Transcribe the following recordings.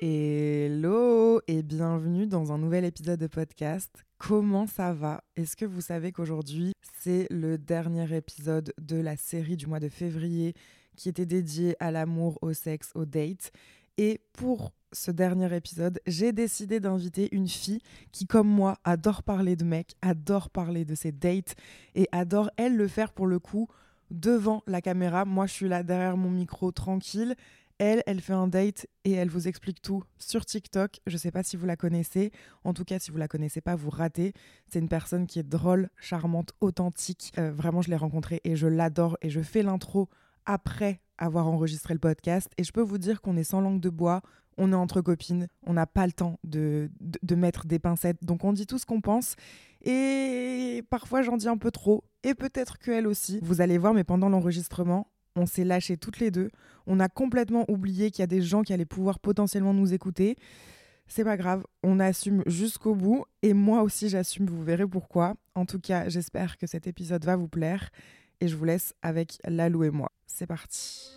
Hello et bienvenue dans un nouvel épisode de podcast. Comment ça va? Est-ce que vous savez qu'aujourd'hui c'est le dernier épisode de la série du mois de février qui était dédié à l'amour, au sexe, aux dates Et pour ce dernier épisode, j'ai décidé d'inviter une fille qui, comme moi, adore parler de mecs, adore parler de ses dates et adore, elle, le faire pour le coup devant la caméra. Moi, je suis là derrière mon micro tranquille. Elle, elle fait un date et elle vous explique tout sur TikTok. Je ne sais pas si vous la connaissez. En tout cas, si vous la connaissez pas, vous ratez. C'est une personne qui est drôle, charmante, authentique. Euh, vraiment, je l'ai rencontrée et je l'adore. Et je fais l'intro après avoir enregistré le podcast. Et je peux vous dire qu'on est sans langue de bois. On est entre copines. On n'a pas le temps de, de, de mettre des pincettes. Donc, on dit tout ce qu'on pense. Et parfois, j'en dis un peu trop. Et peut-être qu'elle aussi. Vous allez voir, mais pendant l'enregistrement, on s'est lâchés toutes les deux. On a complètement oublié qu'il y a des gens qui allaient pouvoir potentiellement nous écouter. C'est pas grave, on assume jusqu'au bout et moi aussi j'assume, vous verrez pourquoi. En tout cas, j'espère que cet épisode va vous plaire et je vous laisse avec Lalou et moi. C'est parti.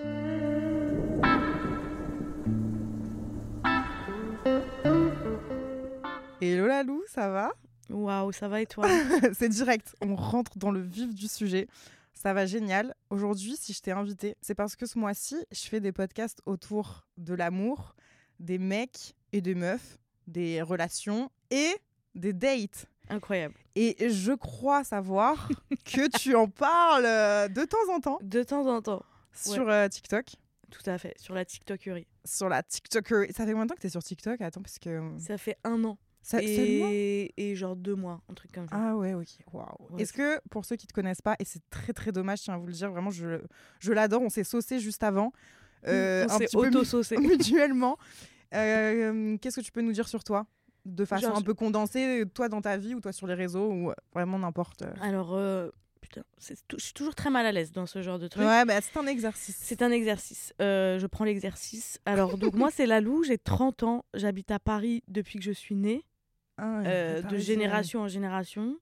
Hello Lalou, ça va? Waouh, ça va et toi? C'est direct, on rentre dans le vif du sujet. Ça va génial. Aujourd'hui, si je t'ai invité, c'est parce que ce mois-ci, je fais des podcasts autour de l'amour, des mecs et des meufs, des relations et des dates. Incroyable. Et je crois savoir que tu en parles euh, de temps en temps De temps en temps. sur euh, TikTok. Tout à fait, sur la TikTokerie. Sur la TikToker. Ça fait combien de temps que tu es sur TikTok? Attends, parce que. Ça fait un an. Ça, et... et genre deux mois, un truc comme ça. Ah ouais, ok. Waouh. Ouais, Est-ce que, pour ceux qui te connaissent pas, et c'est très très dommage, je tiens à vous le dire, vraiment, je, je l'adore, on s'est saucé juste avant. euh, On s'est auto-saucé. mutuellement. Euh, Qu'est-ce que tu peux nous dire sur toi De façon Genre, un peu condensée, toi dans ta vie ou toi sur les réseaux ou vraiment n'importe. euh. Alors, euh, putain, je suis toujours très mal à l'aise dans ce genre de truc. Ouais, bah, c'est un exercice. C'est un exercice. Euh, je prends l'exercice. Alors, donc, moi, c'est Lalou, j'ai 30 ans, j'habite à Paris depuis que je suis née, Ah euh, de génération en génération.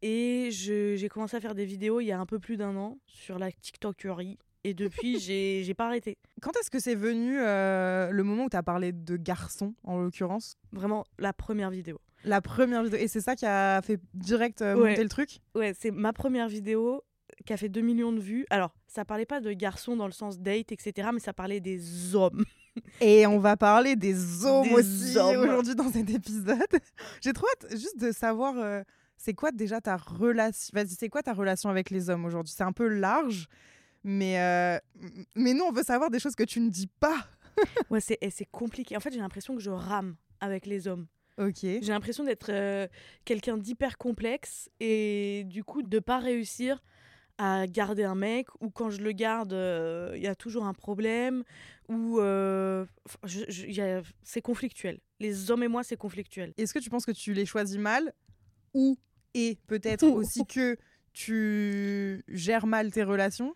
Et j'ai commencé à faire des vidéos il y a un peu plus d'un an sur la TikTokerie. Et depuis, j'ai pas arrêté. Quand est-ce que c'est venu euh, le moment où tu as parlé de garçon, en l'occurrence? Vraiment, la première vidéo. La première vidéo. Et c'est ça qui a fait direct euh, Ouais. monter le truc? Ouais, c'est ma première vidéo qui a fait 2 millions de vues. Alors, ça parlait pas de garçons dans le sens date, etc., mais ça parlait des hommes. Et on va parler des hommes Des aussi aujourd'hui dans cet épisode. J'ai trop hâte juste de savoir euh, c'est quoi déjà ta relation. Vas-y, c'est quoi ta relation avec les hommes aujourd'hui? C'est un peu large, mais euh, mais nous on veut savoir des choses que tu ne dis pas. Ouais, c'est et c'est compliqué. En fait, j'ai l'impression que je rame avec les hommes. Ok. J'ai l'impression d'être euh, quelqu'un d'hyper complexe et du coup de pas réussir à garder un mec ou quand je le garde, euh, il y a toujours un problème ou euh, c'est conflictuel. Les hommes et moi, c'est conflictuel. Est-ce que tu penses que tu les choisis mal ou et peut-être aussi que tu gères mal tes relations?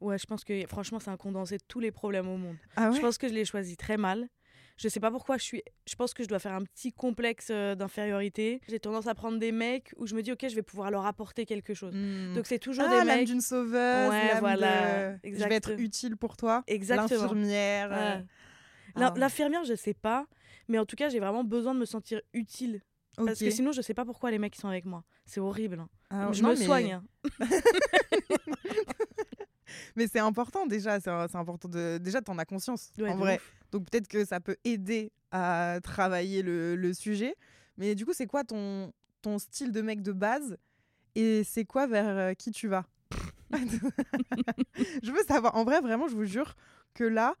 Ouais, je pense que franchement, c'est un condensé de tous les problèmes au monde. Ah Je pense que je l'ai choisi très mal. Je sais pas pourquoi je suis. Je pense que je dois faire un petit complexe euh, d'infériorité. J'ai tendance à prendre des mecs où je me dis ok, je vais pouvoir leur apporter quelque chose. Hmm. Donc c'est toujours ah, des mecs. d'une sauveuse, Ouais, voilà, de- je vais être utile pour toi. Exactement. L'infirmière. euh, Ouais. Ah. L'infirmière, je sais pas, mais en tout cas, j'ai vraiment besoin de me sentir utile parce que sinon, je sais pas pourquoi les mecs sont avec moi. C'est horrible. hein. Ah, je non, me mais- soigne. hein. Mais c'est important déjà, c'est important de déjà t'en as conscience Ouais, en vrai. ouf. Donc peut-être que ça peut aider à travailler le, le sujet. Mais du coup, c'est quoi ton ton style de mec de base et c'est quoi vers euh, qui tu vas? Je veux savoir. En vrai, vraiment, je vous jure que là,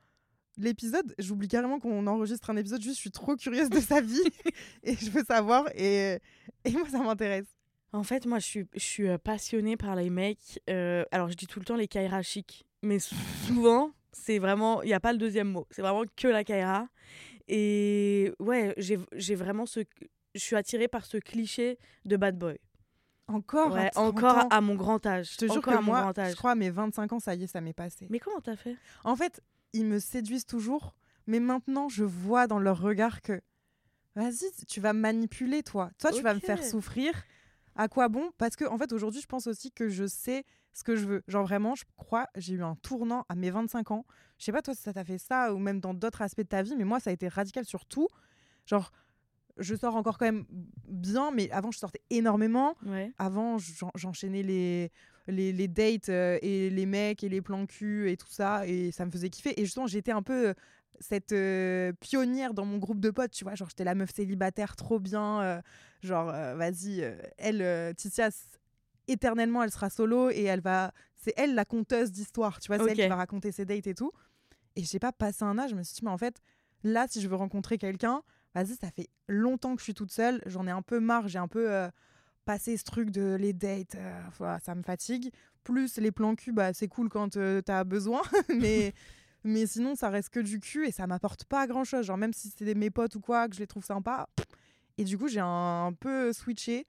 l'épisode, j'oublie carrément qu'on enregistre un épisode. Juste, je suis trop curieuse de sa vie et je veux savoir et et moi ça m'intéresse. En fait, moi, je suis, je suis euh, passionnée par les mecs. euh, alors, je dis tout le temps les Kaira chic. Mais sou- souvent, c'est vraiment. Il n'y a pas le deuxième mot. C'est vraiment que la Kaira. Et ouais, j'ai vraiment ce. Je suis attirée par ce cliché de bad boy. Encore Ouais, à 30 encore ans. à mon grand âge. Je te jure encore que à mon moi, grand âge. je crois à mes 25 ans, ça y est, ça m'est passé. Mais comment t'as fait? En fait, ils me séduisent toujours, mais maintenant, je vois dans leur regard que vas-y, tu vas me manipuler, toi. Toi, tu vas me faire souffrir. À quoi bon? Parce que, en fait, aujourd'hui, je pense aussi que je sais ce que je veux. Genre, vraiment, je crois, j'ai eu un tournant à mes 25 ans. Je sais pas, toi, si ça t'a fait ça ou même dans d'autres aspects de ta vie, mais moi, ça a été radical sur tout. Genre, je sors encore quand même bien, mais avant, je sortais énormément. Ouais. Avant, j'en- j'enchaînais les, les, les dates euh, et les mecs et les plans cul et tout ça, et ça me faisait kiffer. Et justement, j'étais un peu euh, cette euh, pionnière dans mon groupe de potes, tu vois. Genre, j'étais la meuf célibataire trop bien. euh, genre, euh, vas-y, elle, euh, Titia, s- éternellement, elle sera solo et elle va. C'est elle la conteuse d'histoire, tu vois. C'est elle qui va raconter ses dates et tout. Et j'ai pas passé un âge, je me suis dit, mais en fait, là, si je veux rencontrer quelqu'un, vas-y, ça fait longtemps que je suis toute seule. J'en ai un peu marre, j'ai un peu. passer ce truc de les dates, euh, ça me fatigue. Plus les plans cul, bah, c'est cool quand euh, t'as besoin, mais, mais sinon ça reste que du cul et ça m'apporte pas grand chose. Genre même si c'est des- mes potes ou quoi, que je les trouve sympas. Et du coup j'ai un, peu switché.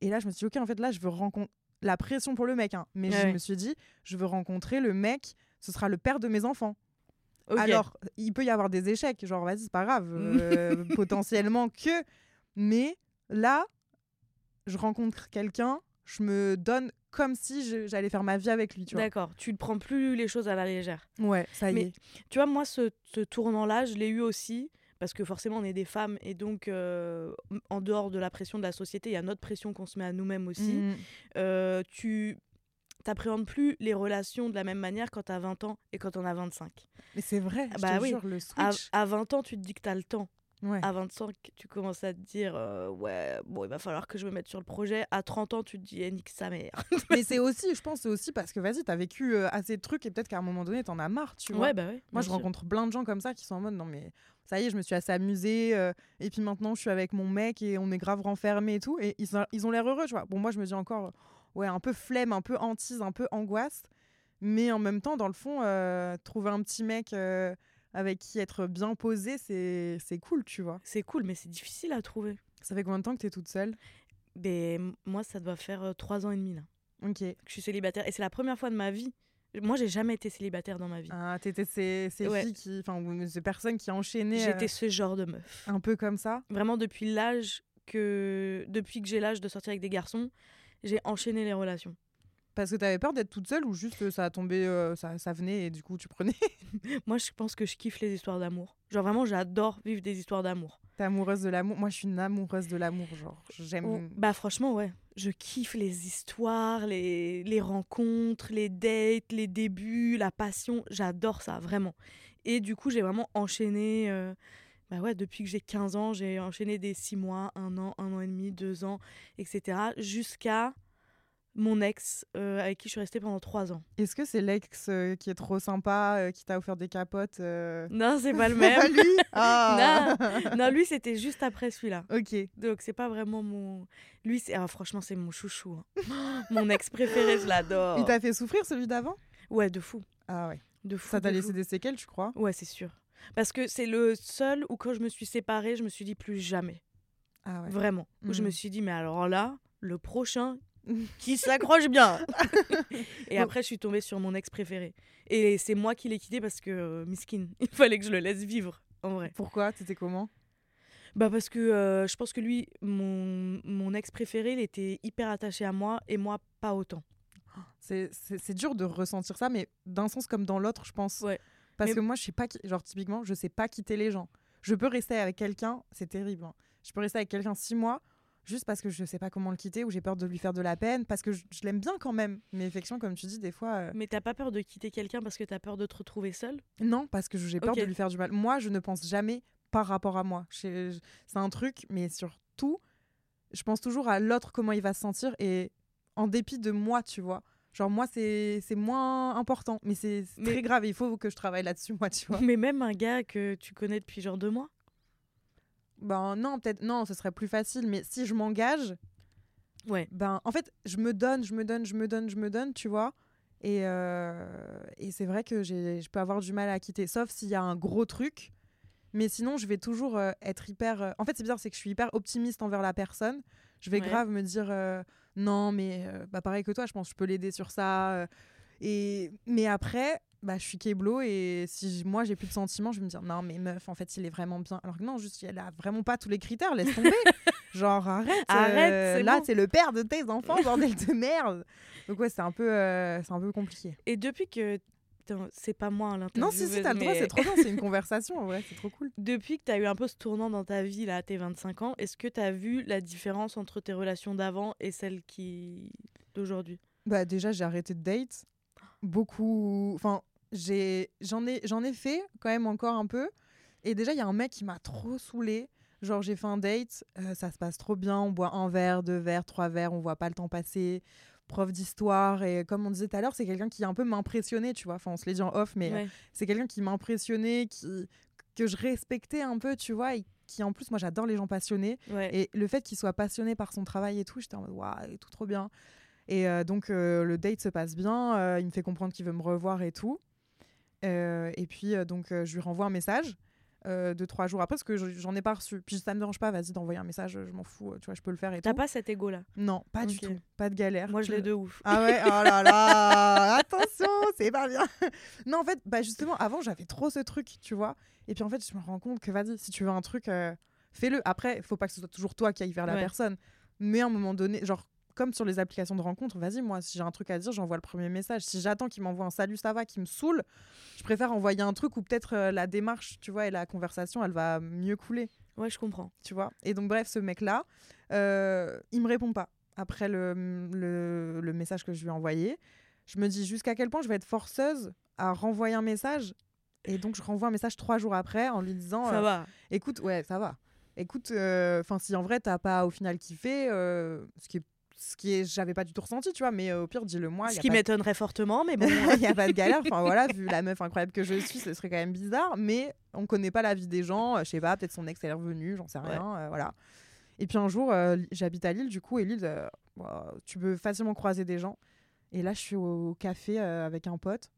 Et là je me suis dit, ok, en fait là je veux rencontrer la pression pour le mec, hein, mais je me suis dit, je veux rencontrer le mec, ce sera le père de mes enfants. Alors, il peut y avoir des échecs, genre vas-y, c'est pas grave, euh, potentiellement que. Mais là, je rencontre quelqu'un, je me donne comme si j'allais faire ma vie avec lui, tu. D'accord. Tu ne prends plus les choses à la légère. Ouais, ça y Mais- est. Tu vois, moi, ce, ce tournant-là, je l'ai eu aussi. Parce que forcément, on est des femmes. Et donc, euh, en dehors de la pression de la société, il y a notre pression qu'on se met à nous-mêmes aussi. Mm. Euh, tu t'appréhendes plus les relations de la même manière quand tu as 20 ans et quand on a 25. Mais c'est vrai, je bah te oui. jure, le À, switch. à 20 ans, tu te dis que tu as le temps. Ouais. À 25, tu commences à te dire euh, ouais, bon, il va falloir que je me mette sur le projet. À 30 ans, tu te dis eh, nique sa mère. Mais c'est aussi, je pense, c'est aussi parce que vas-y, t'as vécu euh, assez de trucs et peut-être qu'à un moment donné, t'en as marre, tu vois. ouais, bah ouais. Moi, je sûr. rencontre plein de gens comme ça qui sont en mode non, mais ça y est, je me suis assez amusée. euh, et puis maintenant, je suis avec mon mec et on est grave renfermés et tout. Et ils, ont- ils ont l'air heureux, tu vois. Bon, moi, je me dis encore, ouais, un peu flemme, un peu hantise, un peu angoisse. Mais en même temps, dans le fond, trouver un petit mec avec qui être bien posé, c'est c'est cool, tu vois. C'est cool, mais c'est difficile à trouver. Ça fait combien de temps que t'es toute seule? M- moi, ça doit faire euh, trois ans et demi là. Ok. que je suis célibataire. Et c'est la première fois de ma vie. Moi, j'ai jamais été célibataire dans ma vie. Ah, t'étais ces, ces Ouais. filles qui. Enfin, ces personnes qui enchaînaient J'étais euh, ce genre de meuf. un peu comme ça? Vraiment, depuis l'âge que. Depuis que j'ai l'âge de sortir avec des garçons, j'ai enchaîné les relations. Parce que t'avais peur d'être toute seule ou juste euh, ça tombé, euh, ça, ça venait et du coup tu prenais? Moi, je pense que je kiffe les histoires d'amour. Genre, vraiment, j'adore vivre des histoires d'amour. T'es amoureuse de l'amour? Moi, je suis une amoureuse de l'amour, genre. J'aime. Oh, Bah, franchement, ouais. Je kiffe les histoires, les, les rencontres, les dates, les débuts, la passion. J'adore ça, vraiment. Et du coup, j'ai vraiment enchaîné. euh, Bah ouais, depuis que j'ai 15 ans, j'ai enchaîné des 6 mois, 1 an, 1 an et demi, 2 ans, etc. Jusqu'à mon ex, euh, avec qui je suis restée pendant 3 ans. Est-ce que c'est l'ex euh, qui est trop sympa, euh, qui t'a offert des capotes Non, c'est pas le pas même. lui? Ah non, lui, c'était juste après celui-là. Ok. Donc, c'est pas vraiment mon. Lui, c'est. ah, franchement, c'est mon chouchou. hein. mon ex préféré, je l'adore. Il t'a fait souffrir celui d'avant? Ouais, de fou. Ah ouais. De fou. Ça t'a de laissé fou. des séquelles, tu crois? Ouais, c'est sûr. Parce que c'est le seul où, quand je me suis séparée, je me suis dit plus jamais. Ah ouais. Vraiment. Où je me Mhm. suis dit, mais alors là, le prochain qui s'accroche bien. et après, je suis tombée sur mon ex préféré. Et c'est moi qui l'ai quitté parce que, euh, miskin, il fallait que je le laisse vivre, en vrai. Pourquoi? T'étais comment? Bah parce que euh, je pense que lui, mon, mon ex préféré, il était hyper attaché à moi et moi, pas autant. C'est dur de ressentir ça, mais d'un sens comme dans l'autre, je pense. Ouais. Parce Mais- que moi, je sais pas, genre typiquement, je sais pas quitter les gens. Je peux rester avec quelqu'un, c'est terrible. hein. Je peux rester avec quelqu'un six mois, juste parce que je sais pas comment le quitter ou j'ai peur de lui faire de la peine, parce que je, je l'aime bien quand même. Mais effectivement, comme tu dis, des fois, euh, Mais t'as pas peur de quitter quelqu'un parce que t'as peur de te retrouver seule? Non, parce que j'ai peur de lui faire du mal. Moi, je ne pense jamais par rapport à moi. C'est un truc, mais surtout, je pense toujours à l'autre, comment il va se sentir, et en dépit de moi, tu vois. Genre, moi, c'est moins important, mais c'est très grave. et Il faut que je travaille là-dessus, moi, tu vois. Mais même un gars que tu connais depuis genre deux mois Ben non, peut-être, non, ce serait plus facile, mais si je m'engage, Ouais. ben en fait, je me donne, je me donne, je me donne, je me donne, tu vois. Et, euh, et c'est vrai que je peux avoir du mal à quitter, sauf s'il y a un gros truc. Mais sinon, je vais toujours euh, être hyper. euh, En fait, c'est bizarre, c'est que je suis hyper optimiste envers la personne. Je vais Ouais. grave me dire euh, non, mais bah, pareil que toi, je pense que je peux l'aider sur ça. et mais après, bah, je suis kéblo et si moi j'ai plus de sentiments, je vais me dire non, mais meuf, en fait, il est vraiment bien. Alors que non, juste, elle a vraiment pas tous les critères, laisse tomber. Genre, arrête. Arrête, euh, c'est là, bon. c'est le père de tes enfants, bordel de merde. Donc, ouais, c'est un, peu, euh, c'est un peu compliqué. Et depuis que. C'est pas moi l'interview. Non, si, si, t'as le droit, c'est trop bien, c'est une conversation, en vrai, c'est trop cool. Depuis que tu as eu un peu ce tournant dans ta vie, là, à tes 25 ans, est-ce que tu as vu la différence entre tes relations d'avant et celles qui d'aujourd'hui? Bah, déjà, j'ai arrêté de date. Beaucoup. Enfin, j'en ai, j'en ai fait quand même encore un peu. Et déjà, il y a un mec qui m'a trop saoulé. Genre, j'ai fait un date, euh, ça se passe trop bien, on boit un verre, deux verres, trois verres, on voit pas le temps passer. Prof d'histoire, et comme on disait tout à l'heure, c'est quelqu'un qui un peu m'impressionnait, tu vois. Enfin, on se l'est dit en off, mais euh, Ouais. c'est quelqu'un qui m'impressionnait, qui que je respectais un peu, tu vois, et qui en plus, moi, j'adore les gens passionnés. Ouais. Et le fait qu'il soit passionné par son travail et tout, j'étais en mode waouh, tout trop bien. Et euh, donc euh, le date se passe bien, il me fait comprendre qu'il veut me revoir et tout. Euh, et puis euh, donc euh, je lui renvoie un message euh, deux trois jours après parce que je- j'en ai pas reçu. Puis ça me dérange pas, vas-y d'envoyer un message, je m'en fous, tu vois, je peux le faire et T'as pas cet ego-là Non, pas du tout, pas de galère. Moi, je l'ai de ouf. ah ouais, oh là là, attention, c'est pas bien. non, en fait, bah justement, avant, j'avais trop ce truc, tu vois. Et puis en fait, je me rends compte que vas-y, si tu veux un truc, euh, fais-le. Après, faut pas que ce soit toujours toi qui aille vers la personne. Mais à un moment donné, genre, comme sur les applications de rencontre, vas-y, moi, si j'ai un truc à dire, j'envoie le premier message. Si j'attends qu'il m'envoie un salut, ça va, qui me saoule, je préfère envoyer un truc où peut-être euh, la démarche, tu vois, et la conversation, elle va mieux couler Ouais, je comprends. tu vois? Et donc, bref, ce mec-là, euh, il me répond pas après le, le, le message que je lui ai envoyé. Je me dis jusqu'à quel point je vais être forceuse à renvoyer un message. Et donc, je renvoie un message trois jours après en lui disant Ça euh, va. Écoute, ouais, ça va. Écoute, enfin, si en vrai, t'as pas au final kiffé, euh, ce qui est. Ce qui est, j'avais pas du tout ressenti, tu vois, mais euh, au pire, dis-le moi. y Ce qui de- m'étonnerait fortement, mais bon. il n'y a pas de galère. Enfin voilà, vu la meuf incroyable que je suis, ce serait quand même bizarre. Mais on connaît pas la vie des gens. euh, Je sais pas, peut-être son ex elle est revenu, j'en sais Ouais. rien. euh, voilà. Et puis un jour, euh, j'habite à Lille, du coup, et Lille, bah, tu peux facilement croiser des gens. Et là, je suis au café avec un pote.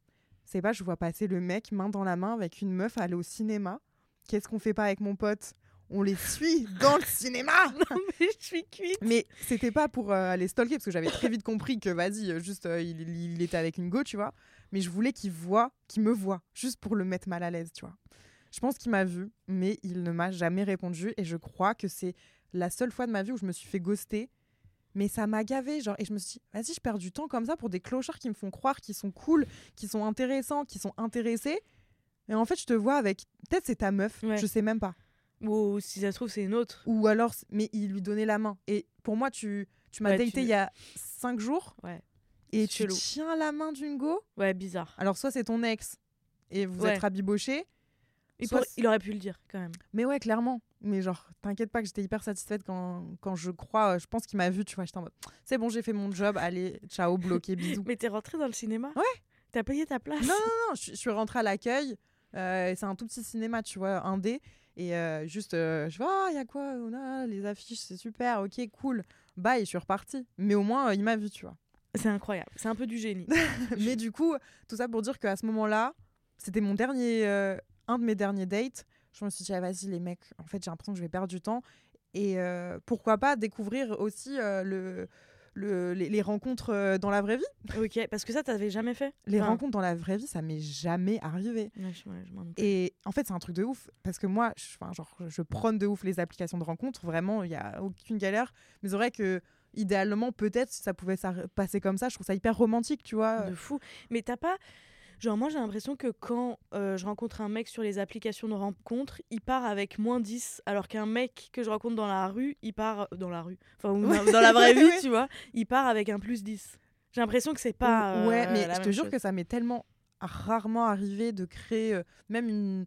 C'est pas, je vois passer le mec main dans la main avec une meuf aller au cinéma. Qu'est-ce qu'on fait pas avec mon pote? On les suit dans le cinéma mais je suis cuite. mais c'était pas pour euh, aller stalker parce que j'avais très vite compris que vas-y, euh, juste euh, il, il- il était avec une go, tu vois. Mais je voulais qu'il voit, qu'il me voit, juste pour le mettre mal à l'aise, tu vois. Je pense qu'il m'a vu, mais il ne m'a jamais répondu et je crois que c'est la seule fois de ma vie où je me suis fait ghoster. Mais ça m'a gavé, genre, et je me suis dit, vas-y, je perds du temps comme ça pour des clochards qui me font croire qu'ils sont cool, qui sont intéressants, qui sont intéressés. Et en fait, je te vois avec. Peut-être c'est ta meuf, Ouais. je sais même pas. Ou si ça se trouve, c'est une autre. Ou alors, mais il lui donnait la main. Et pour moi, tu, tu m'as Ouais, daté tu- il y a cinq jours Ouais. et tu Chelou. tiens la main d'une go? Ouais, bizarre. Alors, soit c'est ton ex et vous Ouais. êtes rabibochés. Il, Soit c'est- il aurait pu le dire quand même. Mais ouais, clairement. Mais genre, t'inquiète pas que j'étais hyper satisfaite quand, quand je crois, euh, je pense qu'il m'a vu, tu vois, j'étais en mode, c'est bon, j'ai fait mon job, allez, ciao, bloqué, bisous. Mais t'es rentré dans le cinéma? Ouais. T'as payé ta place? Non, non, non, je, suis- je suis rentrée à l'accueil, euh, c'est un tout petit cinéma, tu vois, un dé, et euh, juste, euh, je vois, ah, il y a quoi On a les affiches, c'est super, ok, cool. Bye, je suis repartie. Mais au moins, euh, il m'a vu, tu vois. C'est incroyable. C'est un peu du génie. Mais du coup, tout ça pour dire qu'à ce moment-là, c'était mon dernier, un de mes derniers dates. Je me suis dit, ah, vas-y, les mecs, en fait, j'ai l'impression que je vais perdre du temps. Et pourquoi pas découvrir aussi le, le- les, les rencontres euh, dans la vraie vie ok, parce que ça, t'avais jamais fait Les Enfin, rencontres dans la vraie vie, ça m'est jamais arrivé. ouais, je- ouais, je m'en doute. Et en fait, c'est un truc de ouf. Parce que moi, je, enfin, genre, je prône de ouf les applications de rencontres. Vraiment, il n'y a aucune galère. Mais c'est vrai que, idéalement, peut-être, si ça pouvait passer comme ça, je trouve ça hyper romantique, tu vois. De fou. Mais t'as pas. Genre, moi, j'ai l'impression que quand euh, je rencontre un mec sur les applications de rencontre, il part avec moins 10, alors qu'un mec que je rencontre dans la rue, il part. Dans la rue. Enfin, Ouais. dans la vraie vie, tu vois, il part avec un plus 10. J'ai l'impression que c'est pas. ouais, euh, mais je te jure chose. que ça m'est tellement rarement arrivé de créer euh, même une,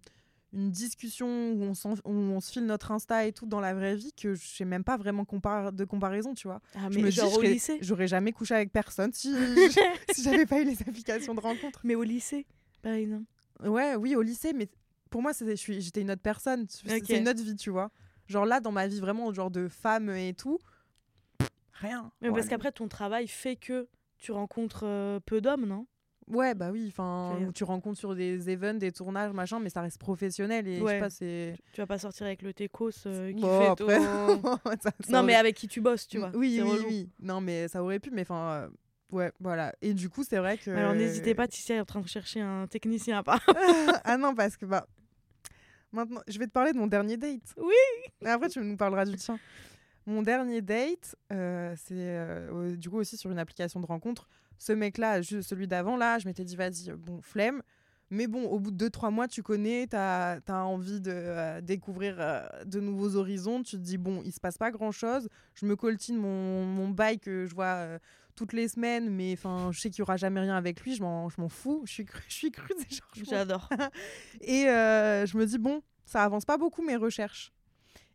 une discussion où on, où on se file notre Insta et tout dans la vraie vie que je sais même pas vraiment compar- de comparaison, tu vois. Ah, Je mais me dis, genre je au lycée. j'aurais jamais couché avec personne si, si j'avais pas eu les applications de rencontre. Mais au lycée, par exemple. Ouais, oui, au lycée, mais pour moi, c'était- je j'étais une autre personne. C'est Ok. c'est une autre vie, tu vois. Genre là, dans ma vie vraiment, genre de femme et tout, rien. Mais Ouais, parce qu'après, ton travail fait que tu rencontres euh, peu d'hommes, non? Ouais, bah oui, enfin, tu rencontres sur des events, des tournages, machin, mais ça reste professionnel et je Ouais. sais pas, c'est. Tu vas pas sortir avec le Técos euh, qui Bon, fait après, ton- ça- ça Non, mais avec qui tu bosses, tu vois. Oui, oui, relou. oui. Non, mais ça aurait pu, mais enfin, euh, ouais, voilà. Et du coup, c'est vrai que. Alors n'hésitez pas, Tissia est en train de chercher un technicien à part. ah non, parce que bah. Maintenant, je vais te parler de mon dernier date. Oui. Et après, tu nous parleras du tien. Mon dernier date, euh, c'est du coup aussi sur une application de rencontre. Ce mec-là, celui d'avant, là, je m'étais dit, vas-y, euh, bon, flemme. Mais bon, au bout de 2-3 mois, tu connais, tu as, envie de euh, découvrir euh, de nouveaux horizons. Tu te dis, bon, il se passe pas grand-chose. Je me coltine mon, mon bail que je vois euh, toutes les semaines, mais enfin, je sais qu'il y aura jamais rien avec lui. Je m'en fous. Je suis cru, je suis cru, c'est genre, je m'en J'adore. et je me dis, bon, ça avance pas beaucoup mes recherches.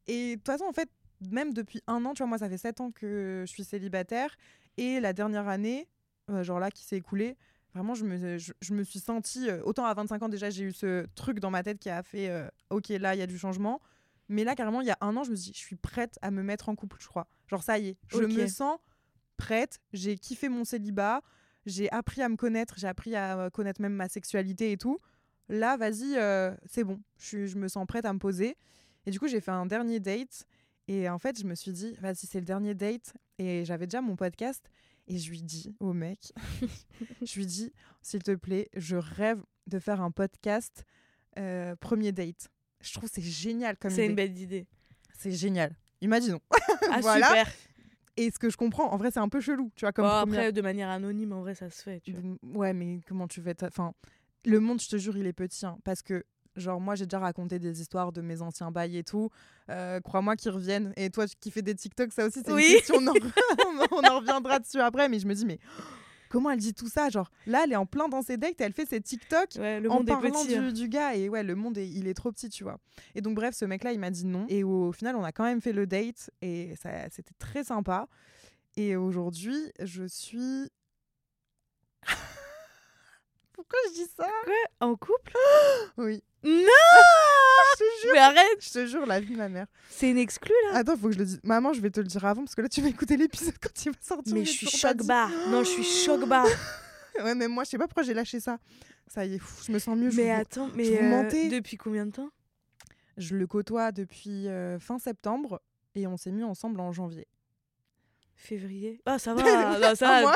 Et de toute façon, en fait, même depuis un an, tu vois, moi, ça fait sept ans que je suis célibataire. Et la dernière année, euh, genre là, qui s'est écoulée, vraiment, je me, je, je me suis sentie. euh, autant à 25 ans, déjà, j'ai eu ce truc dans ma tête qui a fait, euh, ok, là, il y a du changement. Mais là, carrément, il y a un an, je me suis dit, je suis prête à me mettre en couple, je crois. Genre, ça y est, je me sens prête. J'ai kiffé mon célibat. J'ai appris à me connaître. J'ai appris à connaître même ma sexualité et tout là, vas-y, euh, c'est bon, je, je me sens prête à me poser. Et du coup, j'ai fait un dernier date. Et en fait, je me suis dit, vas-y, c'est le dernier date. Et j'avais déjà mon podcast. Et je lui dis au mec, je lui dis, s'il te plaît, je rêve de faire un podcast euh, premier date. Je trouve que c'est génial comme C'est idée. une belle idée. C'est génial. Imaginons. Ah Voilà. super. Et ce que je comprends, en vrai, c'est un peu chelou, tu vois, comme première- après, de manière anonyme, en vrai, ça se fait. Tu vois. Mm, Ouais, mais comment tu être. Enfin, le monde, je te jure, il est petit. hein, parce que, genre, moi, j'ai déjà raconté des histoires de mes anciens bails et tout. Euh, Crois-moi qu'ils reviennent. Et toi qui fais des TikTok, ça aussi, c'est Oui. une question. On en... on en reviendra dessus après. Mais je me dis, mais comment elle dit tout ça? Genre, là, elle est en plein dans ses dates et elle fait ses TikTok. Ouais, le en monde est parlant petit. hein. du, du gars et ouais le monde est, il est trop petit tu vois et donc bref ce mec là il m'a dit non et au final on a quand même fait le date et ça c'était très sympa et aujourd'hui je suis pourquoi je dis ça? En couple? Oui. Non! Je te jure. Mais arrête! Je te jure la vie de ma mère. C'est une exclue, là! Attends faut que je le dise. Maman je vais te le dire avant parce que là tu vas écouter l'épisode quand il va sortir Mais je suis choc barre. Non, je suis choc barre. ouais mais moi je sais pas pourquoi j'ai lâché ça. Ça y est pff, je me sens mieux je Mais vous- attends, mais vous euh, depuis combien de temps? Je le côtoie depuis euh, fin septembre et on s'est mis ensemble en janvier. Février? Ah, ça va. non, ça va.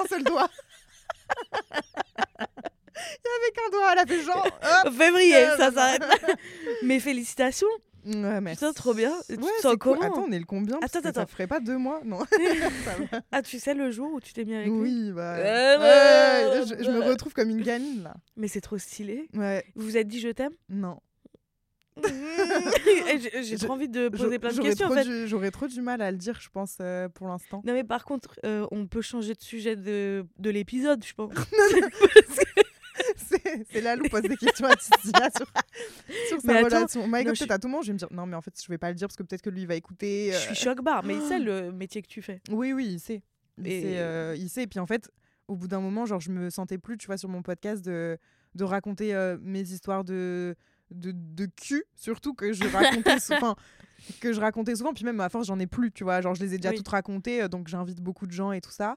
un seul doigt. Avait qu'un doigt, elle a fait genre. hop. Février, Euh, ça s'arrête. Mais félicitations. Ouais, merci. Putain, trop bien. Tu Ouais, sens c'est cool. comment Attends, on est le combien? Attends, que Ça attends. ferait pas deux mois, non. Ah, tu sais le jour où tu t'es mis avec lui? Oui, bah. Euh, ouais, ouais, je, je me retrouve comme une gamine là. Mais c'est trop stylé. Ouais, Vous vous êtes dit je t'aime? Non. Et J'ai trop envie de poser plein de questions en fait. J'aurais trop du mal à le dire, je pense, euh, pour l'instant. Non mais par contre, euh, on peut changer de sujet de, de l'épisode, je pense. C'est c'est là où pose des questions à Titia sur, sur sa attends, relation. Je peut-être à tout moment, je vais me dire non, mais en fait, je vais pas le dire parce que peut-être que lui il va écouter. Je euh, suis choc barre, mais c'est le métier que tu fais. Oui, oui, il sait. Il, Et- sait, euh, il sait. Et puis en fait, au bout d'un moment, genre, je me sentais plus, tu vois, sur mon podcast de, de raconter euh, mes histoires de, de, de cul, surtout que je racontais souvent. que je racontais souvent, puis même à force, j'en ai plus, tu vois. Genre, je les ai déjà Oui. toutes racontées, euh, donc j'invite beaucoup de gens et tout ça.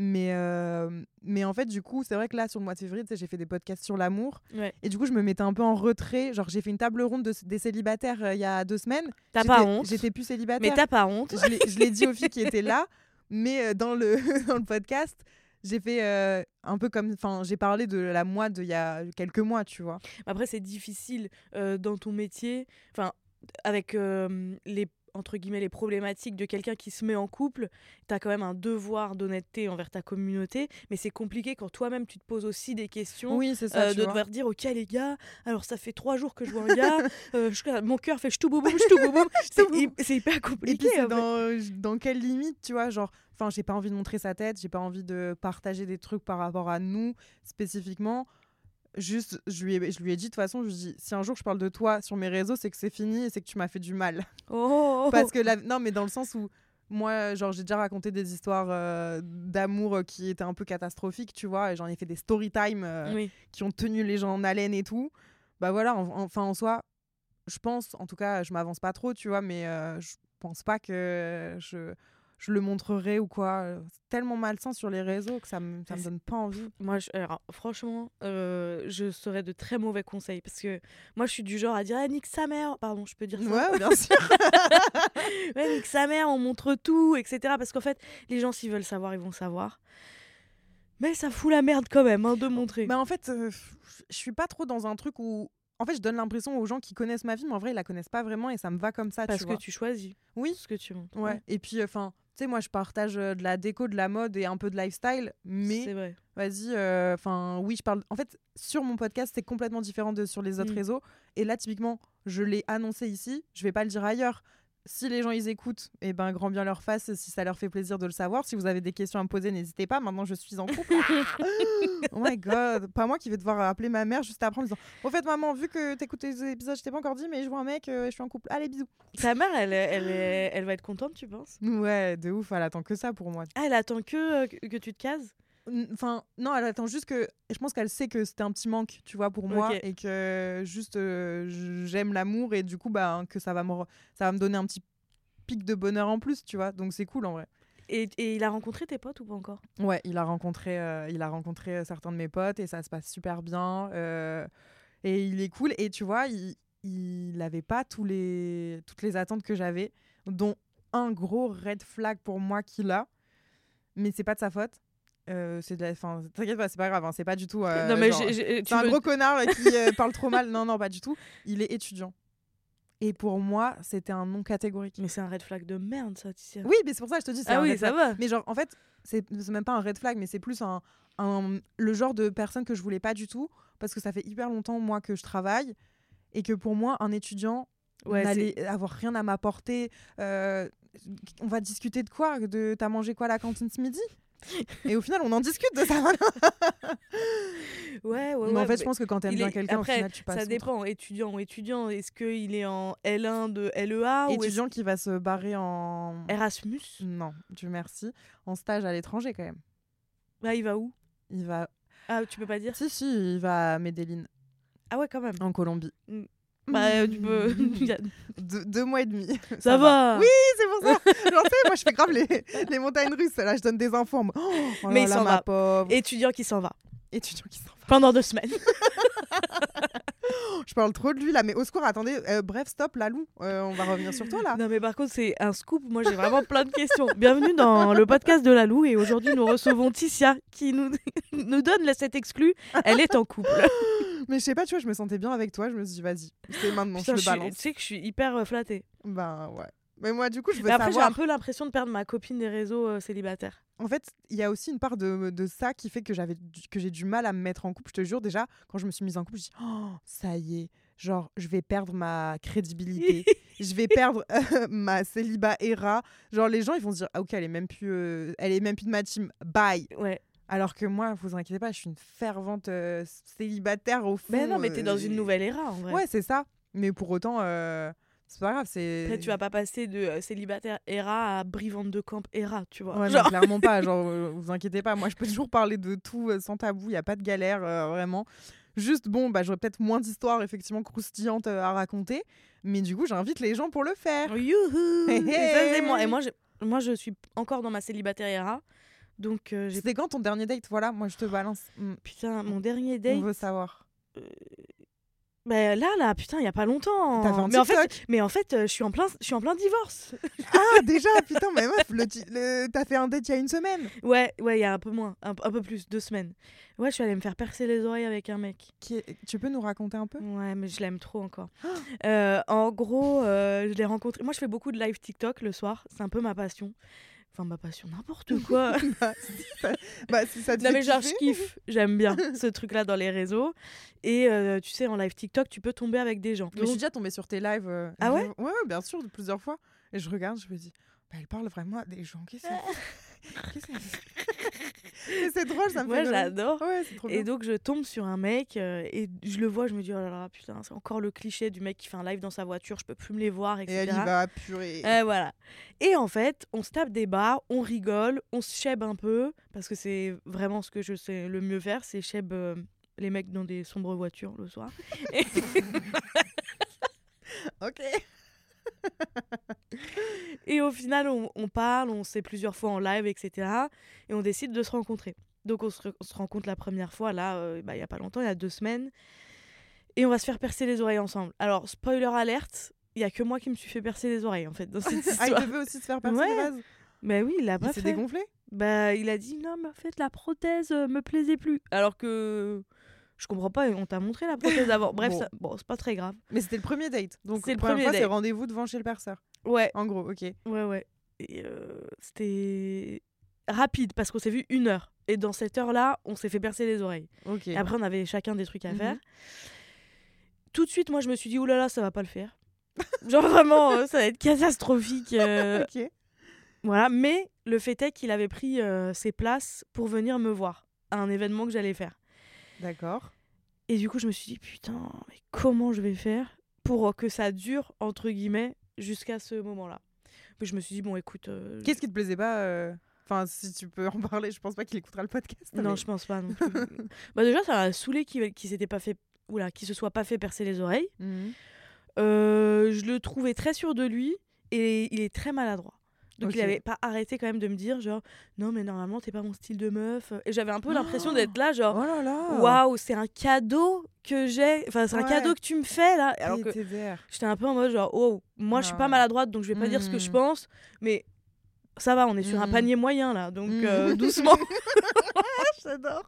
Mais, euh, mais en fait, du coup, c'est vrai que là, sur le mois de février, tu sais, j'ai fait des podcasts sur l'amour. Ouais. Et du coup, je me mettais un peu en retrait. Genre, j'ai fait une table ronde de- des célibataires euh, il y a deux semaines. T'as pas honte J'étais plus célibataire Mais t'as pas honte je l'ai- je l'ai dit aux filles qui étaient là, mais euh, dans le, dans le podcast, j'ai fait euh, un peu comme. Enfin, j'ai parlé de la moi d'il y a quelques mois, tu vois. Après, c'est difficile euh, dans ton métier, enfin, avec euh, les entre guillemets les problématiques de quelqu'un qui se met en couple, tu as quand même un devoir d'honnêteté envers ta communauté, mais c'est compliqué quand toi-même tu te poses aussi des questions. Oui, c'est ça. euh, de vois. devoir dire ok les gars alors ça fait trois jours que je vois un gars euh, je- mon cœur fait ch'tou boum boum c'est hy- c'est hyper Et compliqué puis, c'est en fait. dans, euh, dans quelle limite, tu vois Genre, enfin, j'ai pas envie de montrer sa tête, j'ai pas envie de partager des trucs par rapport à nous spécifiquement. Juste, je lui ai, je lui ai dit de toute façon, je lui ai dit, si un jour je parle de toi sur mes réseaux, c'est que c'est fini et c'est que tu m'as fait du mal. oh Parce que la... non, mais dans le sens où moi, genre, j'ai déjà raconté des histoires euh, d'amour euh, qui étaient un peu catastrophiques, tu vois, et j'en ai fait des story time euh, oui qui ont tenu les gens en haleine et tout. Bah voilà, en- enfin en soi, je pense, en tout cas, je m'avance pas trop, tu vois, mais euh, je pense pas que je je le montrerai ou quoi. Euh, C'est tellement malsain sur les réseaux que ça me, ça me donne pas envie. Moi, je- alors, franchement, euh, je serais de très mauvais conseils parce que moi, je suis du genre à dire ah, nique sa mère. Pardon, je peux dire ça. Ouais, bien sûr. ouais, nique sa mère, on montre tout, etc. Parce qu'en fait, les gens, s'ils veulent savoir, ils vont savoir. Mais ça fout la merde quand même hein, de montrer. Mais en fait, euh, je suis pas trop dans un truc où. En fait, je donne l'impression aux gens qui connaissent ma vie, mais en vrai, ils la connaissent pas vraiment et ça me va comme ça. parce tu que vois. tu choisis Oui. ce que tu montres. Ouais. Et puis, enfin, sais, moi, je partage euh, de la déco, de la mode et un peu de lifestyle, mais vas-y, euh, enfin, oui, je parle. En fait, sur mon podcast, c'est complètement différent de sur les autres Mm. réseaux. Et là, typiquement, je l'ai annoncé ici, je vais pas le dire ailleurs. Si les gens ils écoutent, et ben grand bien leur face si ça leur fait plaisir de le savoir. Si vous avez des questions à me poser, n'hésitez pas. Maintenant, je suis en couple. oh my god, pas moi qui vais devoir appeler ma mère juste après en disant Au fait, maman, vu que t'écoutes les épisodes, je t'ai pas encore dit, mais je vois un mec, euh, je suis en couple. Allez, bisous. Ta mère, elle, elle, est- elle va être contente, tu penses? Ouais, de ouf, elle attend que ça pour moi. Ah, elle attend que, euh, que tu te cases? Enfin, non, elle attend juste que. Je pense qu'elle sait que c'était un petit manque, tu vois, pour moi, et que juste euh, j'aime l'amour et du coup, bah, que ça va me, ça va me donner un petit pic de bonheur en plus, tu vois. Donc c'est cool en vrai. et, et il a rencontré tes potes ou pas encore? Ouais, il a rencontré, euh, il a rencontré euh, certains de mes potes et ça se passe super bien. euh, et il est cool. Et tu vois, il, il avait pas tous les, toutes les attentes que j'avais, dont un gros red flag pour moi qu'il a. Mais c'est pas de sa faute. Euh, c'est de la, enfin, t'inquiète pas, c'est pas grave. hein, c'est pas du tout. euh, Non, mais c'est un veux- gros connard qui euh, parle trop mal. Non, non, pas du tout. Il est étudiant. Et pour moi, c'était un non catégorique. Mais c'est un red flag de merde, ça, Ticia. Oui, mais c'est pour ça que je te dis. Ah un oui, red ça flag. va. Mais genre, en fait, c'est c'est même pas un red flag, mais c'est plus un, un- le genre de personne que je voulais pas du tout, parce que ça fait hyper longtemps, moi, que je travaille, et que pour moi, un étudiant Ouais, n'allait avoir rien à m'apporter. Euh, on va discuter de quoi? De t'as mangé quoi à la cantine ce midi? Et au final, on en discute de ça. Ouais, ouais, mais en ouais, fait, je pense que quand t'aimes bien est- quelqu'un, au final, tu passes. Ça dépend, étudiant ou étudiant. Est-ce qu'il est en L1 de LEA ou Étudiant qui va se barrer en. Erasmus? Non, Dieu merci. En stage à l'étranger, quand même. Là, il va où? Il va. Ah, tu peux pas dire? Si, si, il va à Medellin, Ah ouais, quand même. en Colombie. Bah, tu peux. deux, mois et demi. Ça, va. Oui, c'est pour ça. J'en sais, moi je fais grave les, les montagnes russes. Là, je donne des infos. Oh, oh Mais là il s'en va. pauvre. Étudiant qui s'en va. Étudiant qui s'en va. Pendant deux semaines. Je parle trop de lui là, mais au secours, attendez. euh, bref, stop, Lalou. Euh, on va revenir sur toi là. Non, mais par contre, c'est un scoop. Moi, j'ai vraiment plein de questions. Bienvenue dans le podcast de Lalou. Et aujourd'hui, nous recevons Ticia qui nous, nous donne la- cette exclue. Elle est en couple. Mais je sais pas, tu vois, je me sentais bien avec toi. Je me suis dit, vas-y, c'est maintenant, Putain, je le balance. tu sais que je suis hyper euh, flattée. Ben ouais. Mais moi, du coup, je veux Mais après, j'ai un peu l'impression de perdre ma copine des réseaux euh, célibataires. En fait, il y a aussi une part de, de ça qui fait que j'avais que j'ai du mal à me mettre en couple. Je te jure, déjà, quand je me suis mise en couple, je dis oh, ça y est, genre je vais perdre ma crédibilité, je vais perdre euh, ma célibat era. Genre les gens ils vont se dire ah ok elle est même plus euh, elle est même plus de ma team, bye. Ouais. Alors que moi, vous inquiétez pas, je suis une fervente euh, célibataire au fond. Mais non, mais t'es dans une nouvelle ère en vrai. Ouais, c'est ça. Mais pour autant, c'est pas grave, c'est. Après, tu vas pas passer de euh, célibataire era à brivante de camp era, tu vois. Ouais, non, clairement pas. Genre, euh, vous inquiétez pas. Moi, je peux toujours parler de tout euh, sans tabou. Il y a pas de galère, vraiment. Juste, bon, bah, j'aurais peut-être moins d'histoires, effectivement, croustillantes à raconter. Mais du coup, j'invite les gens pour le faire. youhou Hey, Et ça, moi. Et moi, je, moi, je suis encore dans ma célibataire era. Donc. C'était quand ton dernier date? Voilà, moi, je te balance. Mm, Putain, mon dernier On date. veut savoir. Bah, là, là, putain, il y a pas longtemps. T'avais un mais en fait, mais en fait, euh, je suis en plein, je suis en plein divorce. Ah, déjà Putain, mais meuf, le t'as fait un date il y a une semaine. ouais, ouais, il y a un peu moins, un, un peu plus, deux semaines. Ouais, je suis allée me faire percer les oreilles avec un mec. Qui est- Tu peux nous raconter un peu? Ouais, mais je l'aime trop encore. Euh, en gros, euh, je l'ai rencontré. Moi, je fais beaucoup de live TikTok le soir. C'est un peu ma passion. Enfin, ma passion, n'importe quoi. bah, si ça, bah, si ça te non, fait mais genre, je kiffe. J'aime bien ce truc-là dans les réseaux. Et euh, tu sais, en live TikTok, tu peux tomber avec des gens. Mais je suis déjà tombée sur tes lives. euh, Ah je- ouais? ouais, ouais, bien sûr, plusieurs fois. Et je regarde, je me dis, bah, elle parle vraiment à des gens. Qu'est-ce que c'est c'est drôle, ça me Moi, fait j'adore. Ouais, trop. Et donc, je tombe sur un mec euh, et je le vois, je me dis, oh là là, putain, c'est encore le cliché du mec qui fait un live dans sa voiture, je peux plus me les voir, Et etc. elle y va, purée. Euh, voilà. Et en fait, on se tape des barres, on rigole, on se chèbe un peu, parce que c'est vraiment ce que je sais le mieux faire, c'est chèbe euh, les mecs dans des sombres voitures le soir. Ok. Et au final, on, on parle, on sait plusieurs fois en live, etc. Et on décide de se rencontrer. Donc on se, re- on se rencontre la première fois, là, euh, bah, il y a pas longtemps, il y a deux semaines. Et on va se faire percer les oreilles ensemble. Alors, spoiler alerte, il y a que moi qui me suis fait percer les oreilles, en fait, dans cette Ah, il histoire. devait aussi se faire percer Ouais. les vases. Mais oui, il Il pas s'est fait. dégonflé? Bah, il a dit non, mais en fait, la prothèse euh, me plaisait plus. Alors que je comprends pas, on t'a montré la prothèse avant. Bref, Bon. c'est pas très grave. Mais c'était le premier date. Donc, C'est le premier fois, c'est date. rendez-vous devant chez le perceur. Ouais, En gros, ok. ouais, ouais. Et euh, c'était rapide parce qu'on s'est vu une heure. Et dans cette heure-là, on s'est fait percer les oreilles. Ok. Et après, on avait chacun des trucs à Mhm. faire. Tout de suite, moi, je me suis dit, oulala, là là, ça va pas le faire. Genre vraiment, euh, ça va être catastrophique. euh, ok. Voilà, mais le fait est qu'il avait pris ses places pour venir me voir à un événement que j'allais faire. D'accord. Et du coup, je me suis dit, putain, mais comment je vais faire pour que ça dure, entre guillemets, jusqu'à ce moment-là? Puis je me suis dit, bon, écoute. euh, Qu'est-ce qui te plaisait pas euh, Enfin, si tu peux en parler, je pense pas qu'il écoutera le podcast. Non, mais- je pense pas non plus. bah, déjà, ça m'a saoulé qu'il qu'il s'était pas fait. Oula, qu'il se soit pas fait percer les oreilles. Mhm. Euh, je le trouvais très sûr de lui et il est très maladroit. Donc Ok. il avait pas arrêté quand même de me dire genre non mais normalement t'es pas mon style de meuf et j'avais un peu l'impression Oh d'être là genre Oh là là waouh c'est un cadeau que j'ai. Enfin c'est un cadeau que tu me fais là alors que j'étais un peu en mode genre oh moi je suis pas maladroite donc je vais pas dire ce que je Mhm. pense mais ça va on est sur un Mhm. panier moyen là. Donc euh, doucement. J'adore.